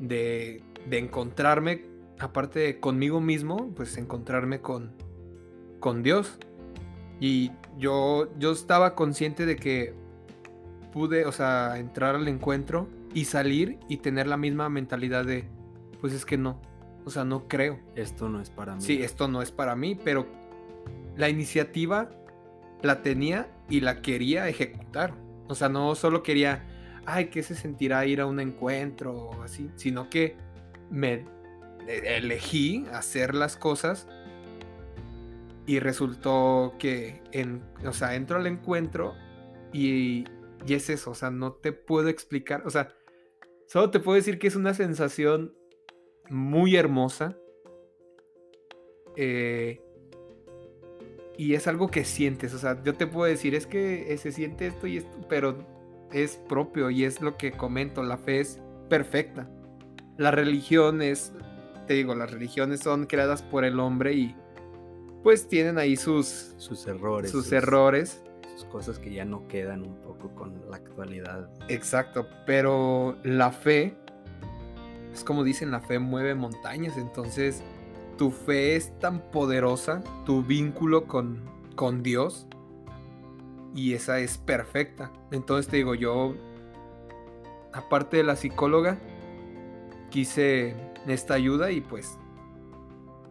de, de encontrarme, aparte de conmigo mismo, pues encontrarme con, con Dios. Y yo, yo estaba consciente de que pude, o sea, entrar al encuentro y salir y tener la misma mentalidad de, pues es que no, o sea, no creo. Esto no es para mí. Sí, esto no es para mí, pero la iniciativa la tenía y la quería ejecutar. O sea, no solo quería, ay, ¿qué se sentirá ir a un encuentro o así? Sino que me elegí hacer las cosas y resultó que, en, o sea, entro al encuentro y, y es eso, o sea, no te puedo explicar, o sea, Solo te puedo decir que es una sensación muy hermosa. Eh, y es algo que sientes. O sea, yo te puedo decir, es que se siente esto y esto, pero es propio y es lo que comento. La fe es perfecta. La religión es, te digo, las religiones son creadas por el hombre y pues tienen ahí sus, sus errores. Sus, sus errores cosas que ya no quedan un poco con la actualidad. Exacto, pero la fe, es como dicen, la fe mueve montañas, entonces tu fe es tan poderosa, tu vínculo con, con Dios, y esa es perfecta. Entonces te digo, yo, aparte de la psicóloga, quise esta ayuda y pues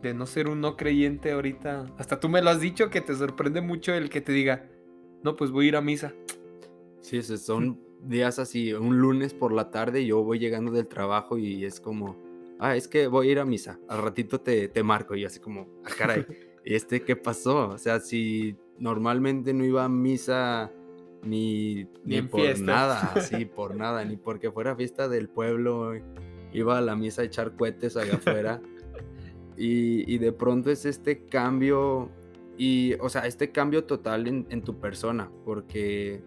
de no ser un no creyente ahorita. Hasta tú me lo has dicho que te sorprende mucho el que te diga, no, pues voy a ir a misa. Sí, son días así, un lunes por la tarde yo voy llegando del trabajo y es como, ah, es que voy a ir a misa, al ratito te, te marco y así como, ah, caray, este, ¿qué pasó? O sea, si normalmente no iba a misa ni, ni, por nada, así, por nada, ni porque fuera fiesta del pueblo, iba a la misa a echar cohetes allá afuera. Y, y, de pronto es este cambio, y, o sea, este cambio total en, en, tu persona, porque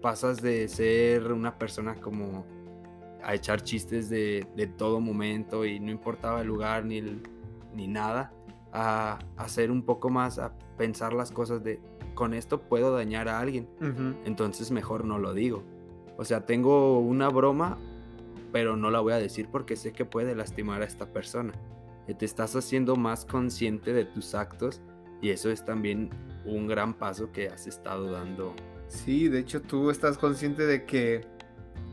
pasas de ser una persona como a echar chistes de, de todo momento y no importaba el lugar ni, el, ni nada, a, a ser un poco más, a pensar las cosas de, con esto puedo dañar a alguien, entonces mejor no lo digo. O sea, tengo una broma, pero no la voy a decir porque sé que puede lastimar a esta persona. Te estás haciendo más consciente de tus actos y eso es también un gran paso que has estado dando Sí, de hecho tú estás consciente de que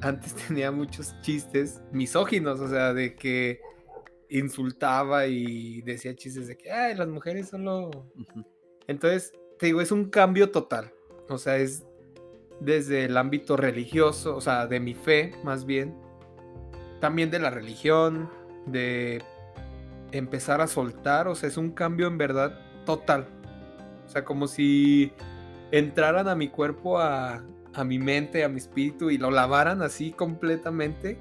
antes tenía muchos chistes misóginos, o sea, de que insultaba y decía chistes de que, ay, las mujeres solo... Entonces, te digo, es un cambio total. O sea, es desde el ámbito religioso, o sea, de mi fe más bien, también de la religión, de empezar a soltar, o sea, es un cambio en verdad total. O sea, como si entraran a mi cuerpo, a, mi mente, a mi espíritu y lo lavaran así completamente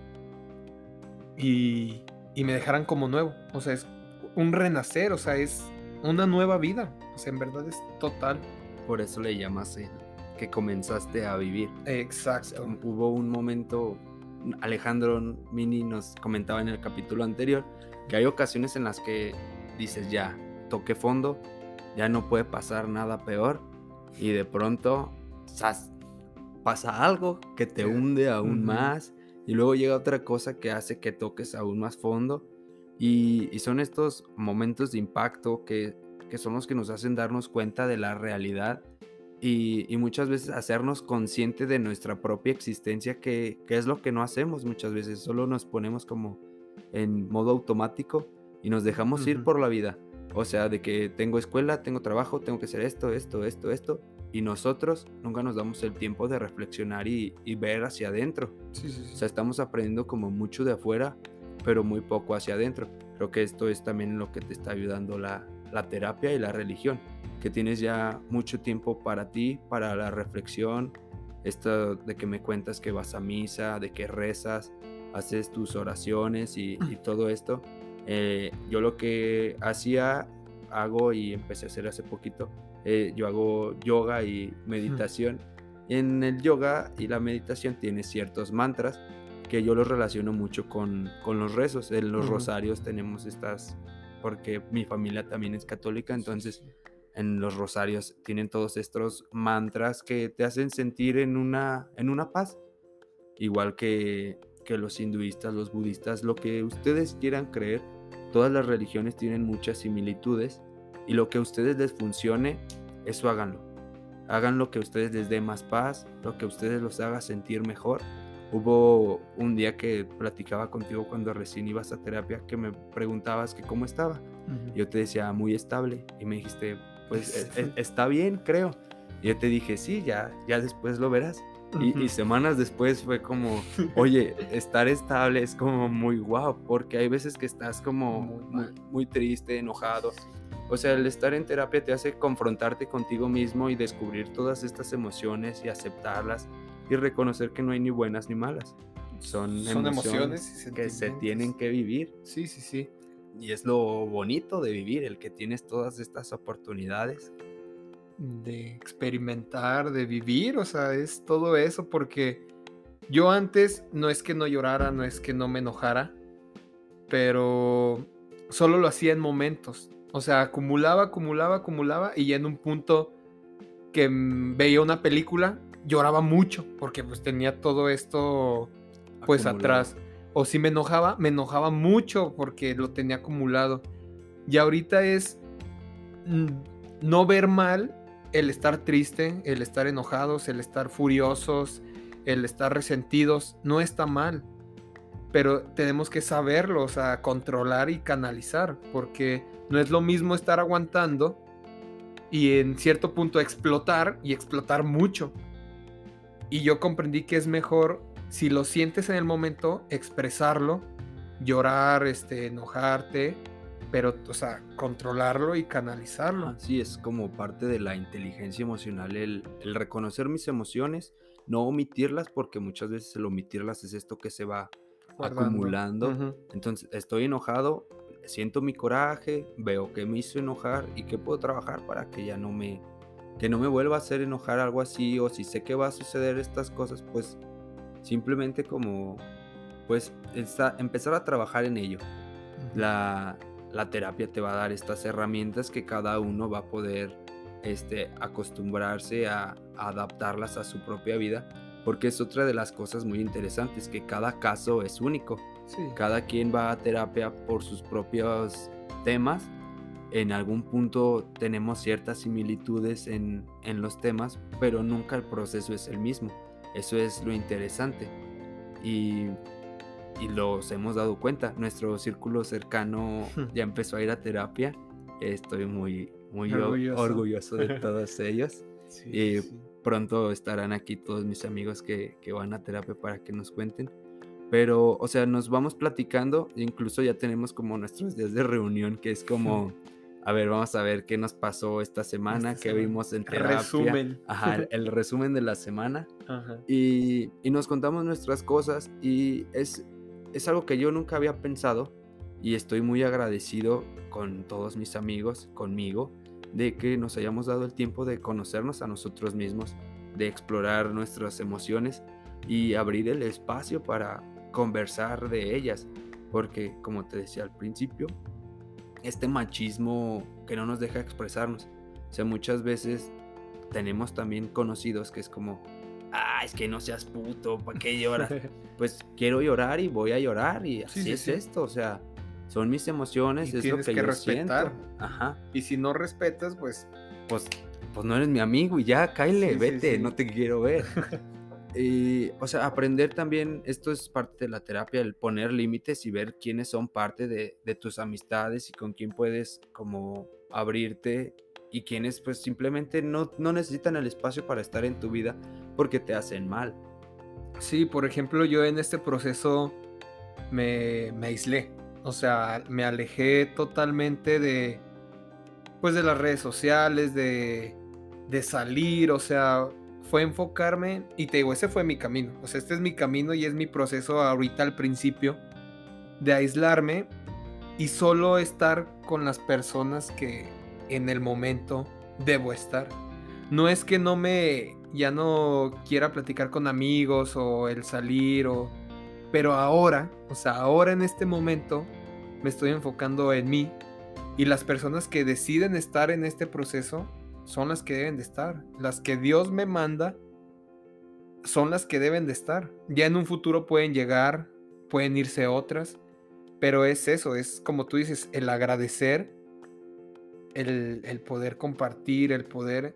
y, y me dejaran como nuevo. O sea, es un renacer, o sea, es una nueva vida. O sea, en verdad es total. Por eso le llamas que comenzaste a vivir. Exacto. hubo un momento, Alejandro Mini nos comentaba en el capítulo anterior, que hay ocasiones en las que dices, ya, toqué fondo, ya no puede pasar nada peor y de pronto pasa algo que te hunde aún más y luego llega otra cosa que hace que toques aún más fondo y, son estos momentos de impacto que, son los que nos hacen darnos cuenta de la realidad y, muchas veces hacernos consciente de nuestra propia existencia, que, es lo que no hacemos muchas veces, solo nos ponemos como en modo automático y nos dejamos ir por la vida. O sea, de que tengo escuela, tengo trabajo, tengo que hacer esto, esto, esto, esto. Y nosotros nunca nos damos el tiempo de reflexionar y, ver hacia adentro. O sea, estamos aprendiendo como mucho de afuera, pero muy poco hacia adentro. Creo que esto es también lo que te está ayudando la, la terapia y la religión. Que tienes ya mucho tiempo para ti, para la reflexión. Esto de que me cuentas que vas a misa, de que rezas, haces tus oraciones y, y todo esto eh, yo lo que hacía, hago y empecé a hacer hace poquito, eh, yo hago yoga y meditación. En el yoga y la meditación tiene ciertos mantras que yo los relaciono mucho con, con los rezos. En los rosarios tenemos estas, porque mi familia también es católica, entonces en los rosarios tienen todos estos mantras que te hacen sentir en una, en una paz. Igual que, que los hinduistas, los budistas, lo que ustedes quieran creer, Todas las religiones tienen muchas similitudes y lo que a ustedes les funcione, eso háganlo. Hagan lo que a ustedes les dé más paz, lo que a ustedes los haga sentir mejor. Hubo un día que platicaba contigo cuando recién ibas a terapia que me preguntabas que cómo estaba. Yo te decía muy estable y me dijiste, pues e, e, está bien, creo. Y yo te dije, sí, ya, ya después lo verás. Y, semanas después fue como, oye, estar estable es como muy guau, porque hay veces que estás como muy, muy, triste, enojado. O sea, el estar en terapia te hace confrontarte contigo mismo y descubrir todas estas emociones y aceptarlas y reconocer que no hay ni buenas ni malas. Son, emociones, que se tienen que vivir. Sí, sí, sí. Y es lo bonito de vivir, el que tienes todas estas oportunidades de experimentar, de vivir, o sea, es todo eso porque yo antes no es que no llorara, no es que no me enojara, pero solo lo hacía en momentos, o sea, acumulaba, acumulaba, acumulaba y ya en un punto que veía una película lloraba mucho porque pues tenía todo esto pues atrás. O si me enojaba, me enojaba mucho porque lo tenía acumulado. Y ahorita es mm, no ver mal el estar triste, el estar enojados, el estar furiosos, el estar resentidos, no está mal. Pero tenemos que saberlo, o sea, controlar y canalizar, porque No es lo mismo estar aguantando y en cierto punto explotar y explotar mucho. Y yo comprendí que es mejor, si lo sientes en el momento, expresarlo, llorar, este, enojarte, pero, o sea, controlarlo y canalizarlo. Así es como parte de la inteligencia emocional, el, el reconocer mis emociones, no omitirlas, porque muchas veces el omitirlas es esto que se va Guardando. acumulando. Entonces, estoy enojado, siento mi coraje, veo que me hizo enojar y que puedo trabajar para que ya no me que no me vuelva a hacer enojar algo así o si sé que va a suceder estas cosas, pues simplemente como pues empezar a trabajar en ello. La, la terapia te va a dar estas herramientas que cada uno va a poder este, acostumbrarse a, a adaptarlas a su propia vida, porque es otra de las cosas muy interesantes, que cada caso es único. Sí. Cada quien va a terapia por sus propios temas. En algún punto tenemos ciertas similitudes en, en los temas, pero nunca el proceso es el mismo. Eso es lo interesante. Y, y los hemos dado cuenta. Nuestro círculo cercano ya empezó a ir a terapia. Estoy muy, muy Orgulloso. orgulloso de todos ellos. Sí, Y sí. pronto estarán aquí todos mis amigos que, que van a terapia para que nos cuenten. Pero, o sea, nos vamos platicando, incluso ya tenemos como nuestros días de reunión, que es como, a ver, vamos a ver qué nos pasó esta semana, Esta qué semana. vimos en terapia. Resumen. Ajá, el, el resumen de la semana. Ajá. Y, y nos contamos nuestras cosas y es, es algo que yo nunca había pensado y estoy muy agradecido con todos mis amigos, conmigo, de que nos hayamos dado el tiempo de conocernos a nosotros mismos, de explorar nuestras emociones y abrir el espacio para conversar de ellas, porque como te decía al principio, este machismo que no nos deja expresarnos, o sea, muchas veces tenemos también conocidos que es como, ah, es que no seas puto, ¿para qué lloras? pues quiero llorar y voy a llorar y así sí, es sí. esto, o sea, son mis emociones, Y es lo tienes que, que yo respetar. siento. Ajá, y si no respetas, pues pues, pues no eres mi amigo y ya, cáile, Sí, vete, no te quiero ver. y, o sea, aprender también, esto es parte de la terapia, el poner límites y ver quiénes son parte de, de tus amistades y con quién puedes como abrirte y quienes pues simplemente no, no necesitan el espacio para estar en tu vida porque te hacen mal. Sí, por ejemplo, yo en este proceso me, me aislé. O sea, me alejé totalmente de. Pues de las redes sociales, de. de salir. O sea, fue enfocarme. Y te digo, ese fue mi camino. O sea, este es mi camino y es mi proceso ahorita al principio. De aislarme y solo estar con las personas que en el momento debo estar. No es que no me ya no quiera platicar con amigos o el salir o pero ahora, o sea, ahora en este momento me estoy enfocando en mí y las personas que deciden estar en este proceso son las que deben de estar, las que Dios me manda son las que deben de estar. Ya en un futuro pueden llegar, pueden irse otras, pero es eso, es como tú dices, el agradecer, el, el poder compartir, el poder...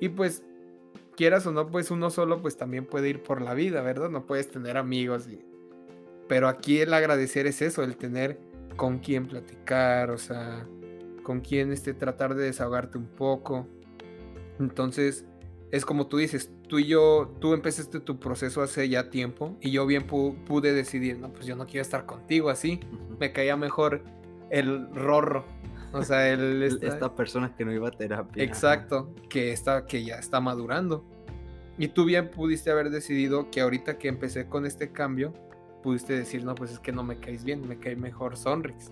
Y pues, quieras o no, pues uno solo pues también puede ir por la vida, ¿verdad? No puedes tener amigos. Y... Pero aquí el agradecer es eso, el tener con quién platicar, o sea, con quién este, tratar de desahogarte un poco. Entonces, es como tú dices, tú y yo, tú empezaste tu proceso hace ya tiempo y yo bien pu- pude decidir, no, pues yo no quiero estar contigo así. Me caía mejor el rorro, o sea, el... El- esta- persona que no iba a terapia. Exacto, que está, que ya está madurando. Y tú bien pudiste haber decidido que ahorita que empecé con este cambio, pudiste decir, no, pues es que no me caes bien, me cae mejor Sonrix.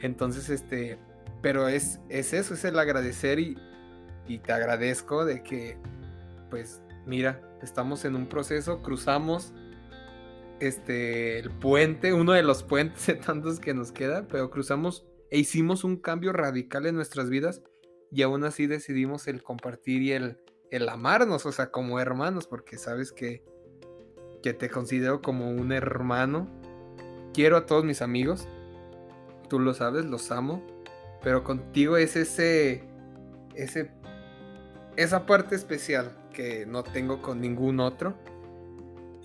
Entonces, este, pero es, es eso, es el agradecer y, y te agradezco de que, pues, mira, estamos en un proceso, cruzamos este, el puente, uno de los puentes de tantos que nos queda, pero cruzamos e hicimos un cambio radical en nuestras vidas y aún así decidimos el compartir y el, el amarnos, o sea, como hermanos, porque sabes que, que te considero como un hermano. Quiero a todos mis amigos, tú lo sabes, los amo, pero contigo es ese, ese, esa parte especial que no tengo con ningún otro.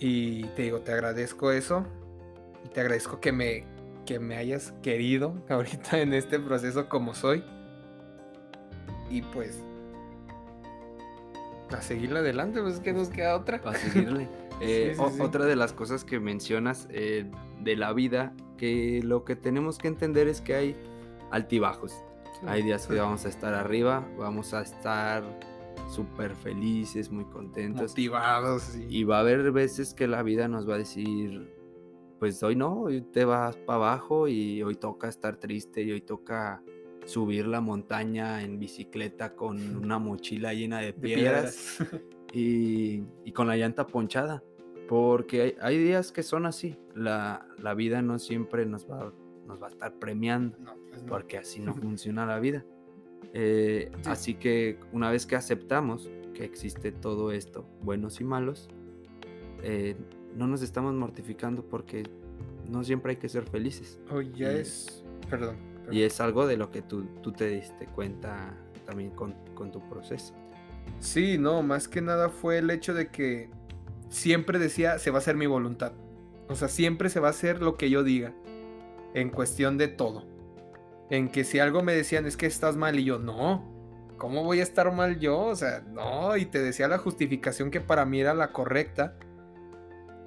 Y te digo, te agradezco eso y te agradezco que me, que me hayas querido ahorita en este proceso como soy. Y pues a seguirle adelante, pues que nos queda otra. A seguirle. Eh, otra de las cosas que mencionas eh, de la vida, que lo que tenemos que entender es que hay altibajos. hay días que vamos a estar arriba, vamos a estar súper felices, muy contentos. Motivados. Y va a haber veces que la vida nos va a decir, pues hoy no, hoy te vas para abajo y hoy toca estar triste y hoy toca subir la montaña en bicicleta con una mochila llena de piedras, Y, con la llanta ponchada. Porque hay, días que son así. La, vida no siempre nos va, nos va a estar premiando. Pues porque así no funciona la vida. Eh, así que una vez que aceptamos que existe todo esto, buenos y malos, eh, no nos estamos mortificando porque no siempre hay que ser felices. Oh, ya es. Perdón y es algo de lo que tú, te diste cuenta también con, tu proceso. Sí, no, más que nada fue el hecho de que siempre decía, se va a hacer mi voluntad. O sea, siempre se va a hacer lo que yo diga. En cuestión de todo. En que si algo me decían es que estás mal y yo, no. ¿Cómo voy a estar mal yo? O sea, no. Y te decía la justificación que para mí era la correcta.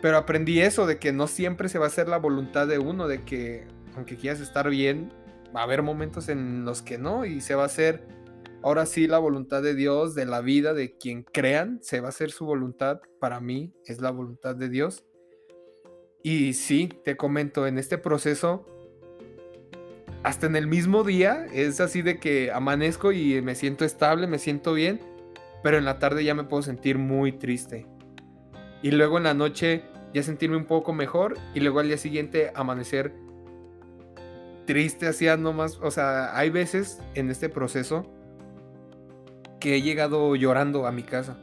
Pero aprendí eso, de que no siempre se va a hacer la voluntad de uno, de que aunque quieras estar bien, va a haber momentos en los que no y se va a hacer ahora sí la voluntad de Dios, de la vida, de quien crean, se va a hacer su voluntad. Para mí es la voluntad de Dios. Y sí, te comento, en este proceso, hasta en el mismo día, es así de que amanezco y me siento estable, me siento bien, pero en la tarde ya me puedo sentir muy triste. Y luego en la noche ya sentirme un poco mejor y luego al día siguiente amanecer triste hacía nomás, o sea, hay veces en este proceso que he llegado llorando a mi casa.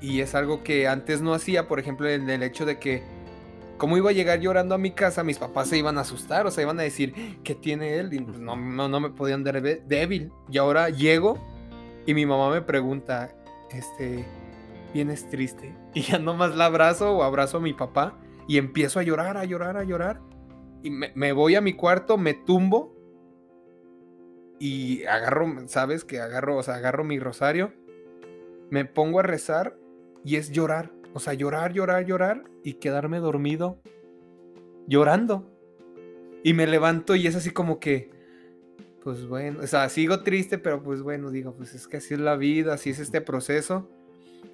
Y es algo que antes no hacía, por ejemplo, en el hecho de que, como iba a llegar llorando a mi casa, mis papás se iban a asustar, o sea, iban a decir, ¿qué tiene él? Y no, no, no me podían dar débil. Y ahora llego y mi mamá me pregunta, este, vienes triste. Y ya nomás la abrazo o abrazo a mi papá y empiezo a llorar, a llorar, a llorar y me, voy a mi cuarto, me tumbo y agarro, ¿sabes? Que agarro, o sea, agarro mi rosario, me pongo a rezar y es llorar, o sea, llorar, llorar, llorar y quedarme dormido llorando. Y me levanto y es así como que, pues bueno, o sea, sigo triste, pero pues bueno, digo, pues es que así es la vida, así es este proceso.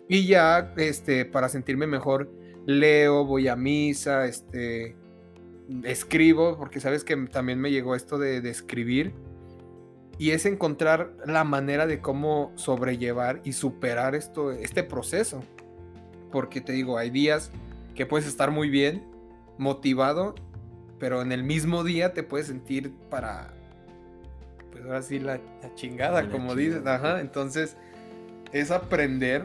Y ya, este, para sentirme mejor, leo, voy a misa, este, escribo, porque sabes que también me llegó esto de, escribir, y es encontrar la manera de cómo sobrellevar y superar esto, este proceso. Porque te digo, hay días que puedes estar muy bien, motivado, pero en el mismo día te puedes sentir para, pues ahora sí, la, chingada, como dices. Ajá, entonces es aprender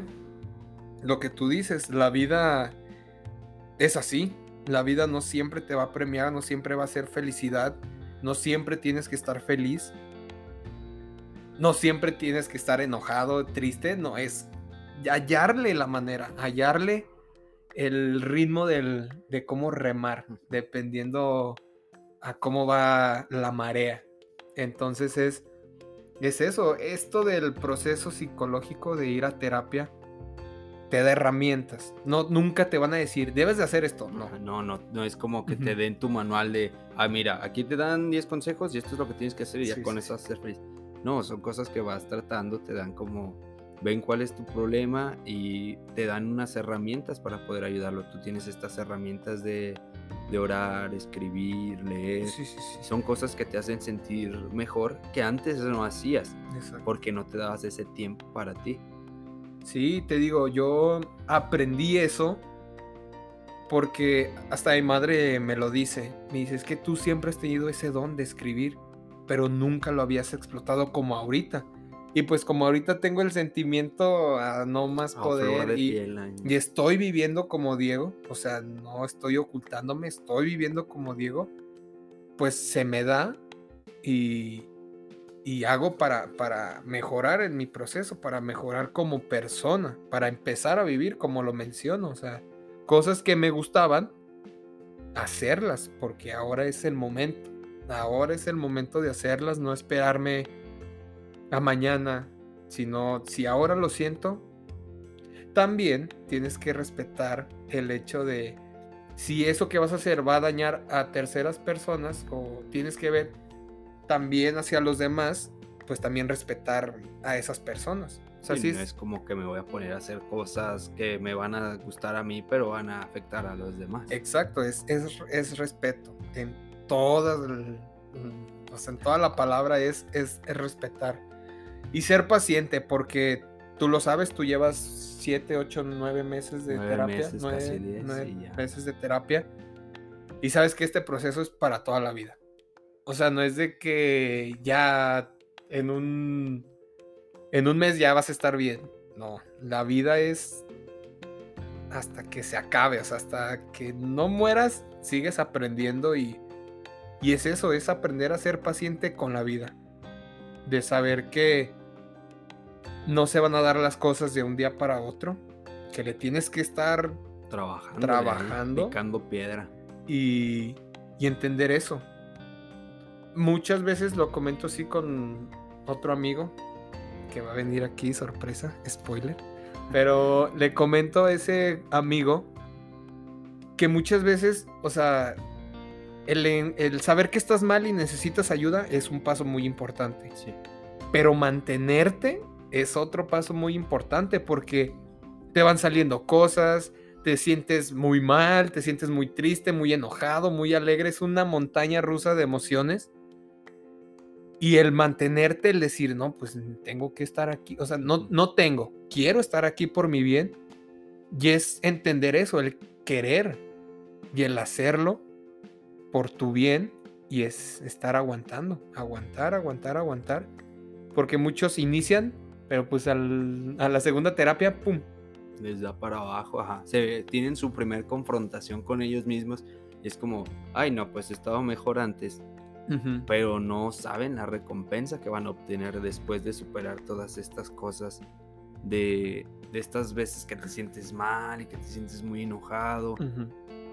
lo que tú dices, la vida es así, la vida no siempre te va a premiar, no siempre va a ser felicidad, no siempre tienes que estar feliz, no siempre tienes que estar enojado, triste, no, es hallarle la manera, hallarle el ritmo de cómo remar, dependiendo a cómo va la marea. Entonces es, es eso, esto del proceso psicológico de ir a terapia te da herramientas. No, nunca te van a decir, debes de hacer esto. No, no, no, no es como que te den tu manual de, ah, mira, aquí te dan 10 consejos y esto es lo que tienes que hacer y ya con eso vas a ser feliz. No, son cosas que vas tratando, te dan como, ven cuál es tu problema y te dan unas herramientas para poder ayudarlo. Tú tienes estas herramientas de, de orar, escribir, leer. Son cosas que te hacen sentir mejor que antes no hacías. Porque no te dabas ese tiempo para ti. Sí, te digo, yo aprendí eso porque hasta mi madre me lo dice. Me dice, es que tú siempre has tenido ese don de escribir, pero nunca lo habías explotado como ahorita. Y pues como ahorita tengo el sentimiento a no más poder y, y, estoy viviendo como Diego, o sea, no estoy ocultándome, estoy viviendo como Diego, pues se me da y, y hago para, para mejorar en mi proceso, para mejorar como persona, para empezar a vivir como lo menciono, o sea, cosas que me gustaban, hacerlas, porque ahora es el momento. Ahora es el momento de hacerlas, no esperarme a mañana, sino si ahora lo siento, también tienes que respetar el hecho de si eso que vas a hacer va a dañar a terceras personas o tienes que ver también hacia los demás, pues también respetar a esas personas. O sea, no es... como que me voy a poner a hacer cosas que me van a gustar a mí, pero van a afectar a los demás. Exacto, es, es, respeto. En todas, en toda la palabra es, es, respetar. Y ser paciente, porque tú lo sabes, tú llevas 7, 8, 9 meses de terapia. 9 meses de terapia. Y sabes que este proceso es para toda la vida. O sea, no es de que ya en un en un mes ya vas a estar bien. No, la vida es hasta que se acabe, o sea, hasta que no mueras, sigues aprendiendo y, y es eso, es aprender a ser paciente con la vida. De saber que no se van a dar las cosas de un día para otro, que le tienes que estar trabajando, trabajando picando piedra y, y entender eso. Muchas veces lo comento así con otro amigo que va a venir aquí, sorpresa, spoiler. Pero le comento a ese amigo que muchas veces, o sea, el, el, saber que estás mal y necesitas ayuda es un paso muy importante. Sí. Pero mantenerte es otro paso muy importante porque te van saliendo cosas, te sientes muy mal, te sientes muy triste, muy enojado, muy alegre. Es una montaña rusa de emociones y el mantenerte, el decir, no, pues tengo que estar aquí, o sea, no, no tengo, quiero estar aquí por mi bien, y es entender eso, el querer y el hacerlo por tu bien, y es estar aguantando, aguantar, aguantar, aguantar, porque muchos inician, pero pues a la segunda terapia, ¡pum! Les da para abajo, ajá. Se, tienen su primer confrontación con ellos mismos y es como, ay no, pues estaba mejor antes pero no saben la recompensa que van a obtener después de superar todas estas cosas, de, estas veces que te sientes mal y que te sientes muy enojado.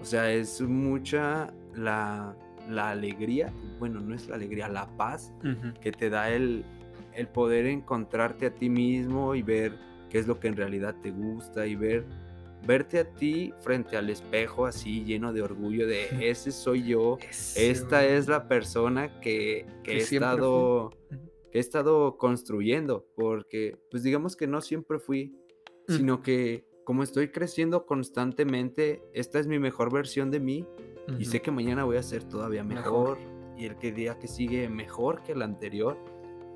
O sea, es mucha la, alegría, bueno, no es la alegría, la paz que te da el, el poder encontrarte a ti mismo y ver qué es lo que en realidad te gusta y ver verte a ti frente al espejo así lleno de orgullo de ese soy yo, esta es la persona que, he estado que he estado construyendo, porque pues digamos que no siempre fui, sino que como estoy creciendo constantemente, esta es mi mejor versión de mí y sé que mañana voy a ser todavía mejor, y el que día que sigue mejor que el anterior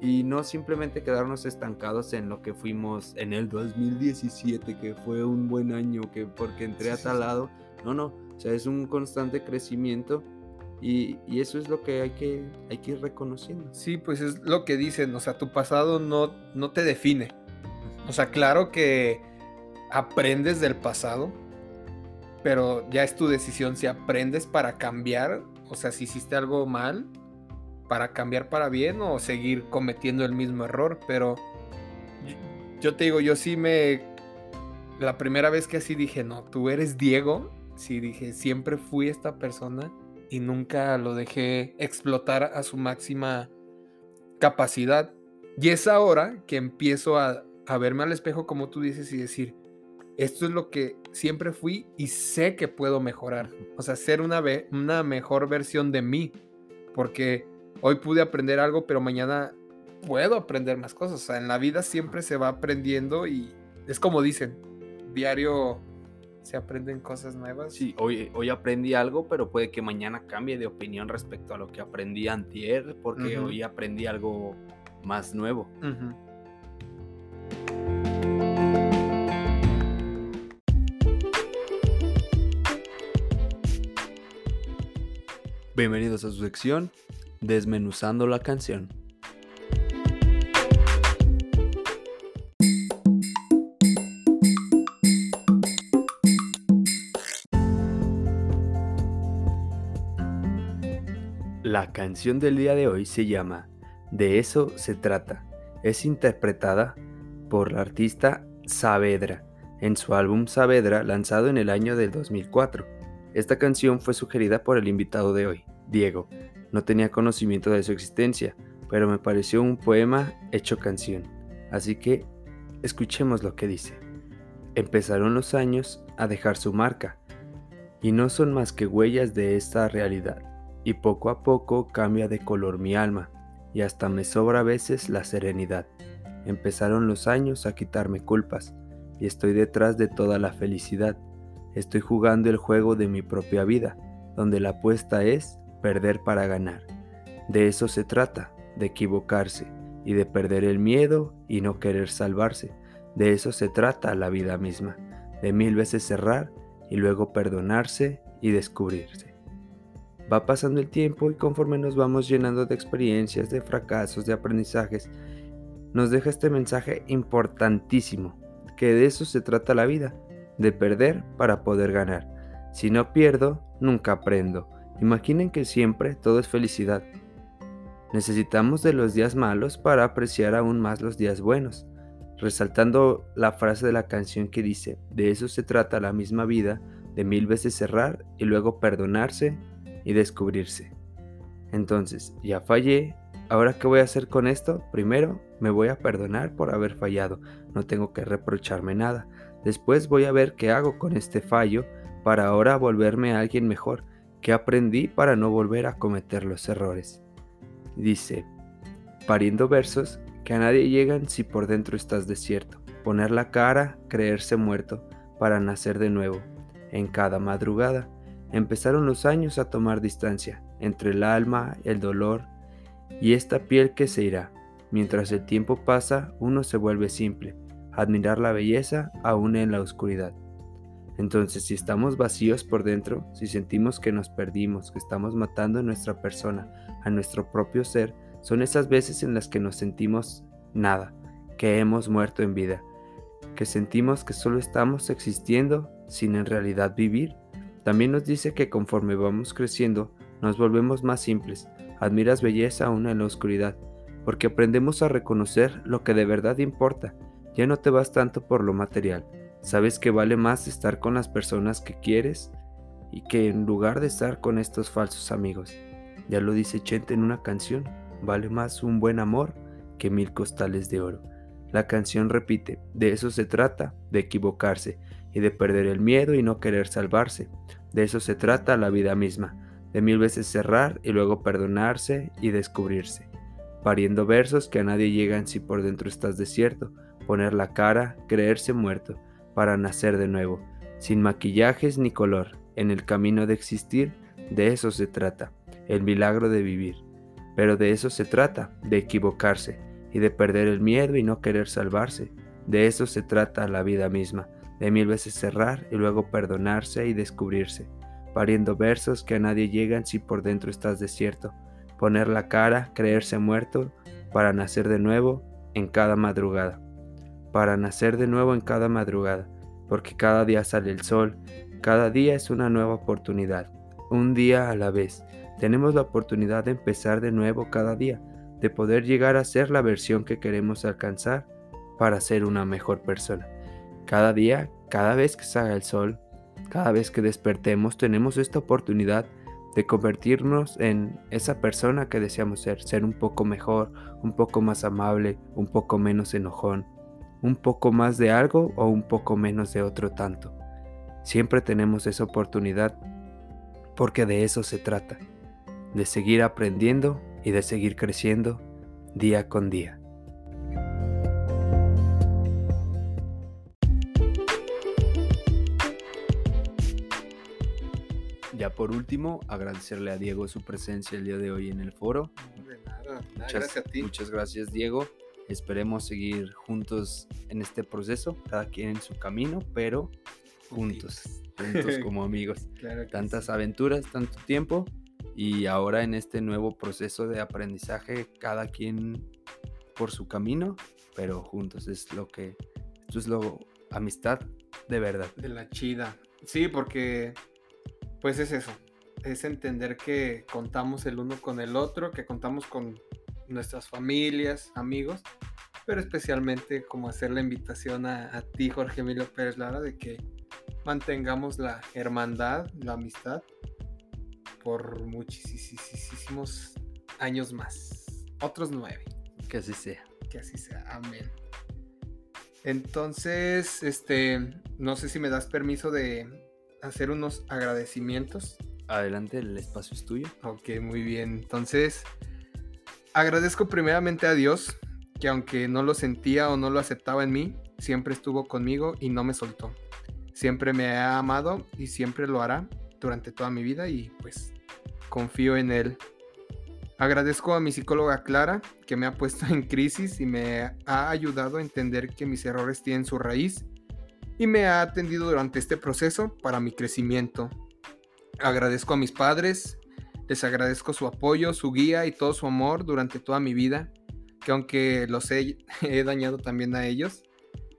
y no simplemente quedarnos estancados en lo que fuimos en el 2017, que fue un buen año, que porque entré a tal lado. No, no, o sea, es un constante crecimiento y, y, eso es lo que hay, que hay que ir reconociendo. Sí, pues es lo que dicen, o sea, tu pasado no, no te define. O sea, claro que aprendes del pasado, pero ya es tu decisión si aprendes para cambiar, o sea, si hiciste algo mal, para cambiar para bien o seguir cometiendo el mismo error, pero yo, te digo, yo sí me... La primera vez que así dije, no, tú eres Diego, sí dije, siempre fui esta persona y nunca lo dejé explotar a su máxima capacidad. Y es ahora que empiezo a, verme al espejo como tú dices y decir, esto es lo que siempre fui y sé que puedo mejorar. O sea, ser una, una mejor versión de mí. Porque hoy pude aprender algo, pero mañana puedo aprender más cosas. O sea, en la vida siempre se va aprendiendo y es como dicen, diario se aprenden cosas nuevas. Sí, hoy, hoy aprendí algo, pero puede que mañana cambie de opinión respecto a lo que aprendí antier, porque hoy aprendí algo más nuevo. Bienvenidos a su sección Desmenuzando la canción. La canción del día de hoy se llama De eso se trata. Es interpretada por la artista Saavedra en su álbum Saavedra lanzado en el año del 2004. Esta canción fue sugerida por el invitado de hoy, Diego. No tenía conocimiento de su existencia, pero me pareció un poema hecho canción. Así que escuchemos lo que dice. Empezaron los años a dejar su marca, y no son más que huellas de esta realidad, y poco a poco cambia de color mi alma, y hasta me sobra a veces la serenidad. Empezaron los años a quitarme culpas, y estoy detrás de toda la felicidad. Estoy jugando el juego de mi propia vida, donde la apuesta es perder para ganar. De eso se trata, de equivocarse y de perder el miedo y no querer salvarse. De eso se trata la vida misma, de mil veces cerrar y luego perdonarse y descubrirse. Va pasando el tiempo y conforme nos vamos llenando de experiencias, de fracasos, de aprendizajes, nos deja este mensaje importantísimo, que de eso se trata la vida, de perder para poder ganar. Si no pierdo, nunca aprendo. Imaginen que siempre todo es felicidad. Necesitamos de los días malos para apreciar aún más los días buenos, resaltando la frase de la canción que dice, de eso se trata la misma vida, de mil veces cerrar y luego perdonarse y descubrirse. Entonces, ya fallé, ¿ahora qué voy a hacer con esto? Primero, me voy a perdonar por haber fallado, no tengo que reprocharme nada. Después voy a ver qué hago con este fallo para ahora volverme a alguien mejor, que aprendí para no volver a cometer los errores. Dice, pariendo versos que a nadie llegan si por dentro estás desierto, poner la cara, creerse muerto, para nacer de nuevo, en cada madrugada. Empezaron los años a tomar distancia entre el alma, el dolor y esta piel que se irá. Mientras el tiempo pasa, uno se vuelve simple, admirar la belleza aún en la oscuridad. Entonces, si estamos vacíos por dentro, si sentimos que nos perdimos, que estamos matando a nuestra persona, a nuestro propio ser, son esas veces en las que nos sentimos nada, que hemos muerto en vida, que sentimos que solo estamos existiendo sin en realidad vivir. También nos dice que conforme vamos creciendo, nos volvemos más simples, admiras belleza aún en la oscuridad, porque aprendemos a reconocer lo que de verdad importa. Ya no te vas tanto por lo material. Sabes que vale más estar con las personas que quieres y que en lugar de estar con estos falsos amigos. Ya lo dice Chente en una canción, vale más un buen amor que mil costales de oro. La canción repite, de eso se trata, de equivocarse y de perder el miedo y no querer salvarse. De eso se trata la vida misma, de mil veces cerrar y luego perdonarse y descubrirse pariendo versos que a nadie llegan si por dentro estás desierto, poner la cara, creerse muerto, para nacer de nuevo, sin maquillajes ni color, en el camino de existir, de eso se trata, el milagro de vivir. Pero de eso se trata, de equivocarse, y de perder el miedo y no querer salvarse. De eso se trata la vida misma, de mil veces cerrar y luego perdonarse y descubrirse, pariendo versos que a nadie llegan si por dentro estás desierto, poner la cara, creerse muerto, para nacer de nuevo en cada madrugada, para nacer de nuevo en cada madrugada, porque cada día sale el sol, cada día es una nueva oportunidad, un día a la vez. Tenemos la oportunidad de empezar de nuevo cada día, de poder llegar a ser la versión que queremos alcanzar para ser una mejor persona. Cada día, cada vez que salga el sol, cada vez que despertemos, tenemos esta oportunidad de convertirnos en esa persona que deseamos ser, ser un poco mejor, un poco más amable, un poco menos enojón, un poco más de algo o un poco menos de otro tanto. Siempre tenemos esa oportunidad porque de eso se trata, de seguir aprendiendo y de seguir creciendo día con día. Ya por último, agradecerle a Diego su presencia el día de hoy en el foro. De nada, Muchas, gracias a ti. Muchas gracias, Diego. Esperemos seguir juntos en este proceso, cada quien en su camino, pero juntos, juntos como amigos. Claro Tantas sí. aventuras, tanto tiempo, y ahora en este nuevo proceso de aprendizaje, cada quien por su camino, pero juntos. Es lo que, esto es lo, amistad de verdad. De la chida. Sí, porque pues es eso. Es entender que contamos el uno con el otro, que contamos con nuestras familias, amigos, pero especialmente como hacer la invitación a, a ti, Jorge Emilio Pérez Lara, de que mantengamos la hermandad, la amistad por muchísimos años más. Otros nueve. Que así sea. Que así sea. Amén. Entonces, este, no sé si me das permiso de hacer unos agradecimientos. Adelante, el espacio es tuyo. Ok, muy bien. Entonces, agradezco primeramente a Dios, que aunque no lo sentía o no lo aceptaba en mí, siempre estuvo conmigo y no me soltó. Siempre me ha amado y siempre lo hará durante toda mi vida y pues confío en Él. Agradezco a mi psicóloga Clara, que me ha puesto en crisis y me ha ayudado a entender que mis errores tienen su raíz y me ha atendido durante este proceso para mi crecimiento. Agradezco a mis padres, les agradezco su apoyo, su guía y todo su amor durante toda mi vida, que aunque los he, dañado también a ellos,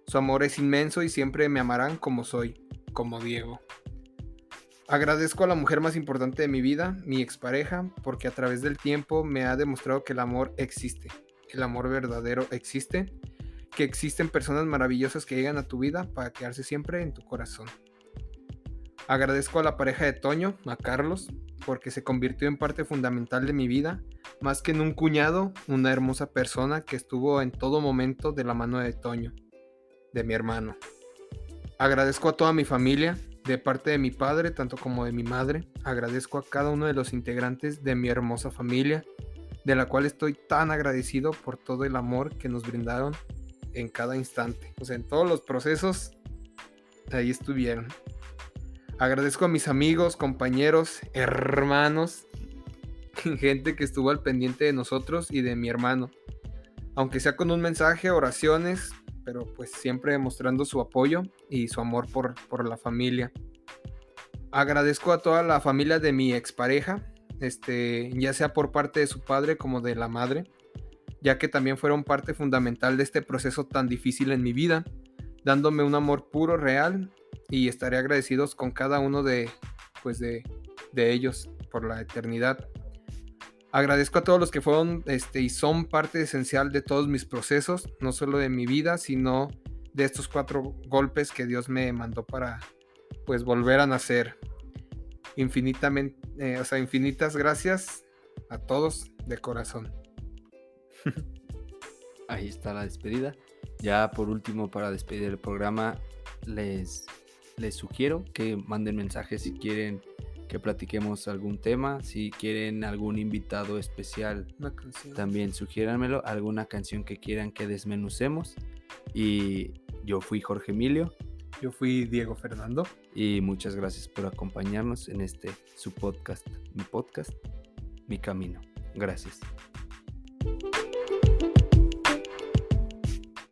su amor es inmenso y siempre me amarán como soy, como Diego. Agradezco a la mujer más importante de mi vida, mi expareja, porque a través del tiempo me ha demostrado que el amor existe, el amor verdadero existe, que existen personas maravillosas que llegan a tu vida para quedarse siempre en tu corazón. Agradezco a la pareja de Toño, a Carlos, porque se convirtió en parte fundamental de mi vida, más que en un cuñado, una hermosa persona que estuvo en todo momento de la mano de Toño, de mi hermano. Agradezco a toda mi familia, de parte de mi padre, tanto como de mi madre. Agradezco a cada uno de los integrantes de mi hermosa familia, de la cual estoy tan agradecido por todo el amor que nos brindaron en cada instante. O sea, en todos los procesos, ahí estuvieron. Agradezco a mis amigos, compañeros, hermanos, gente que estuvo al pendiente de nosotros y de mi hermano. Aunque sea con un mensaje, oraciones, pero pues siempre demostrando su apoyo y su amor por, por la familia. Agradezco a toda la familia de mi expareja, este, ya sea por parte de su padre como de la madre, ya que también fueron parte fundamental de este proceso tan difícil en mi vida, dándome un amor puro, real, y estaré agradecidos con cada uno de, pues de, de ellos por la eternidad. Agradezco a todos los que fueron este, y son parte esencial de todos mis procesos, no solo de mi vida, sino de estos cuatro golpes que Dios me mandó para pues volver a nacer. Infinitamente, eh, o sea, infinitas gracias a todos de corazón. Ahí está la despedida. Ya por último, para despedir el programa, les, les sugiero que manden mensajes si quieren que platiquemos algún tema. Si quieren algún invitado especial, también sugiéranmelo. Alguna canción que quieran que desmenucemos. Y yo fui Jorge Emilio. Yo fui Diego Fernando. Y muchas gracias por acompañarnos en este su podcast, mi podcast, mi camino. Gracias.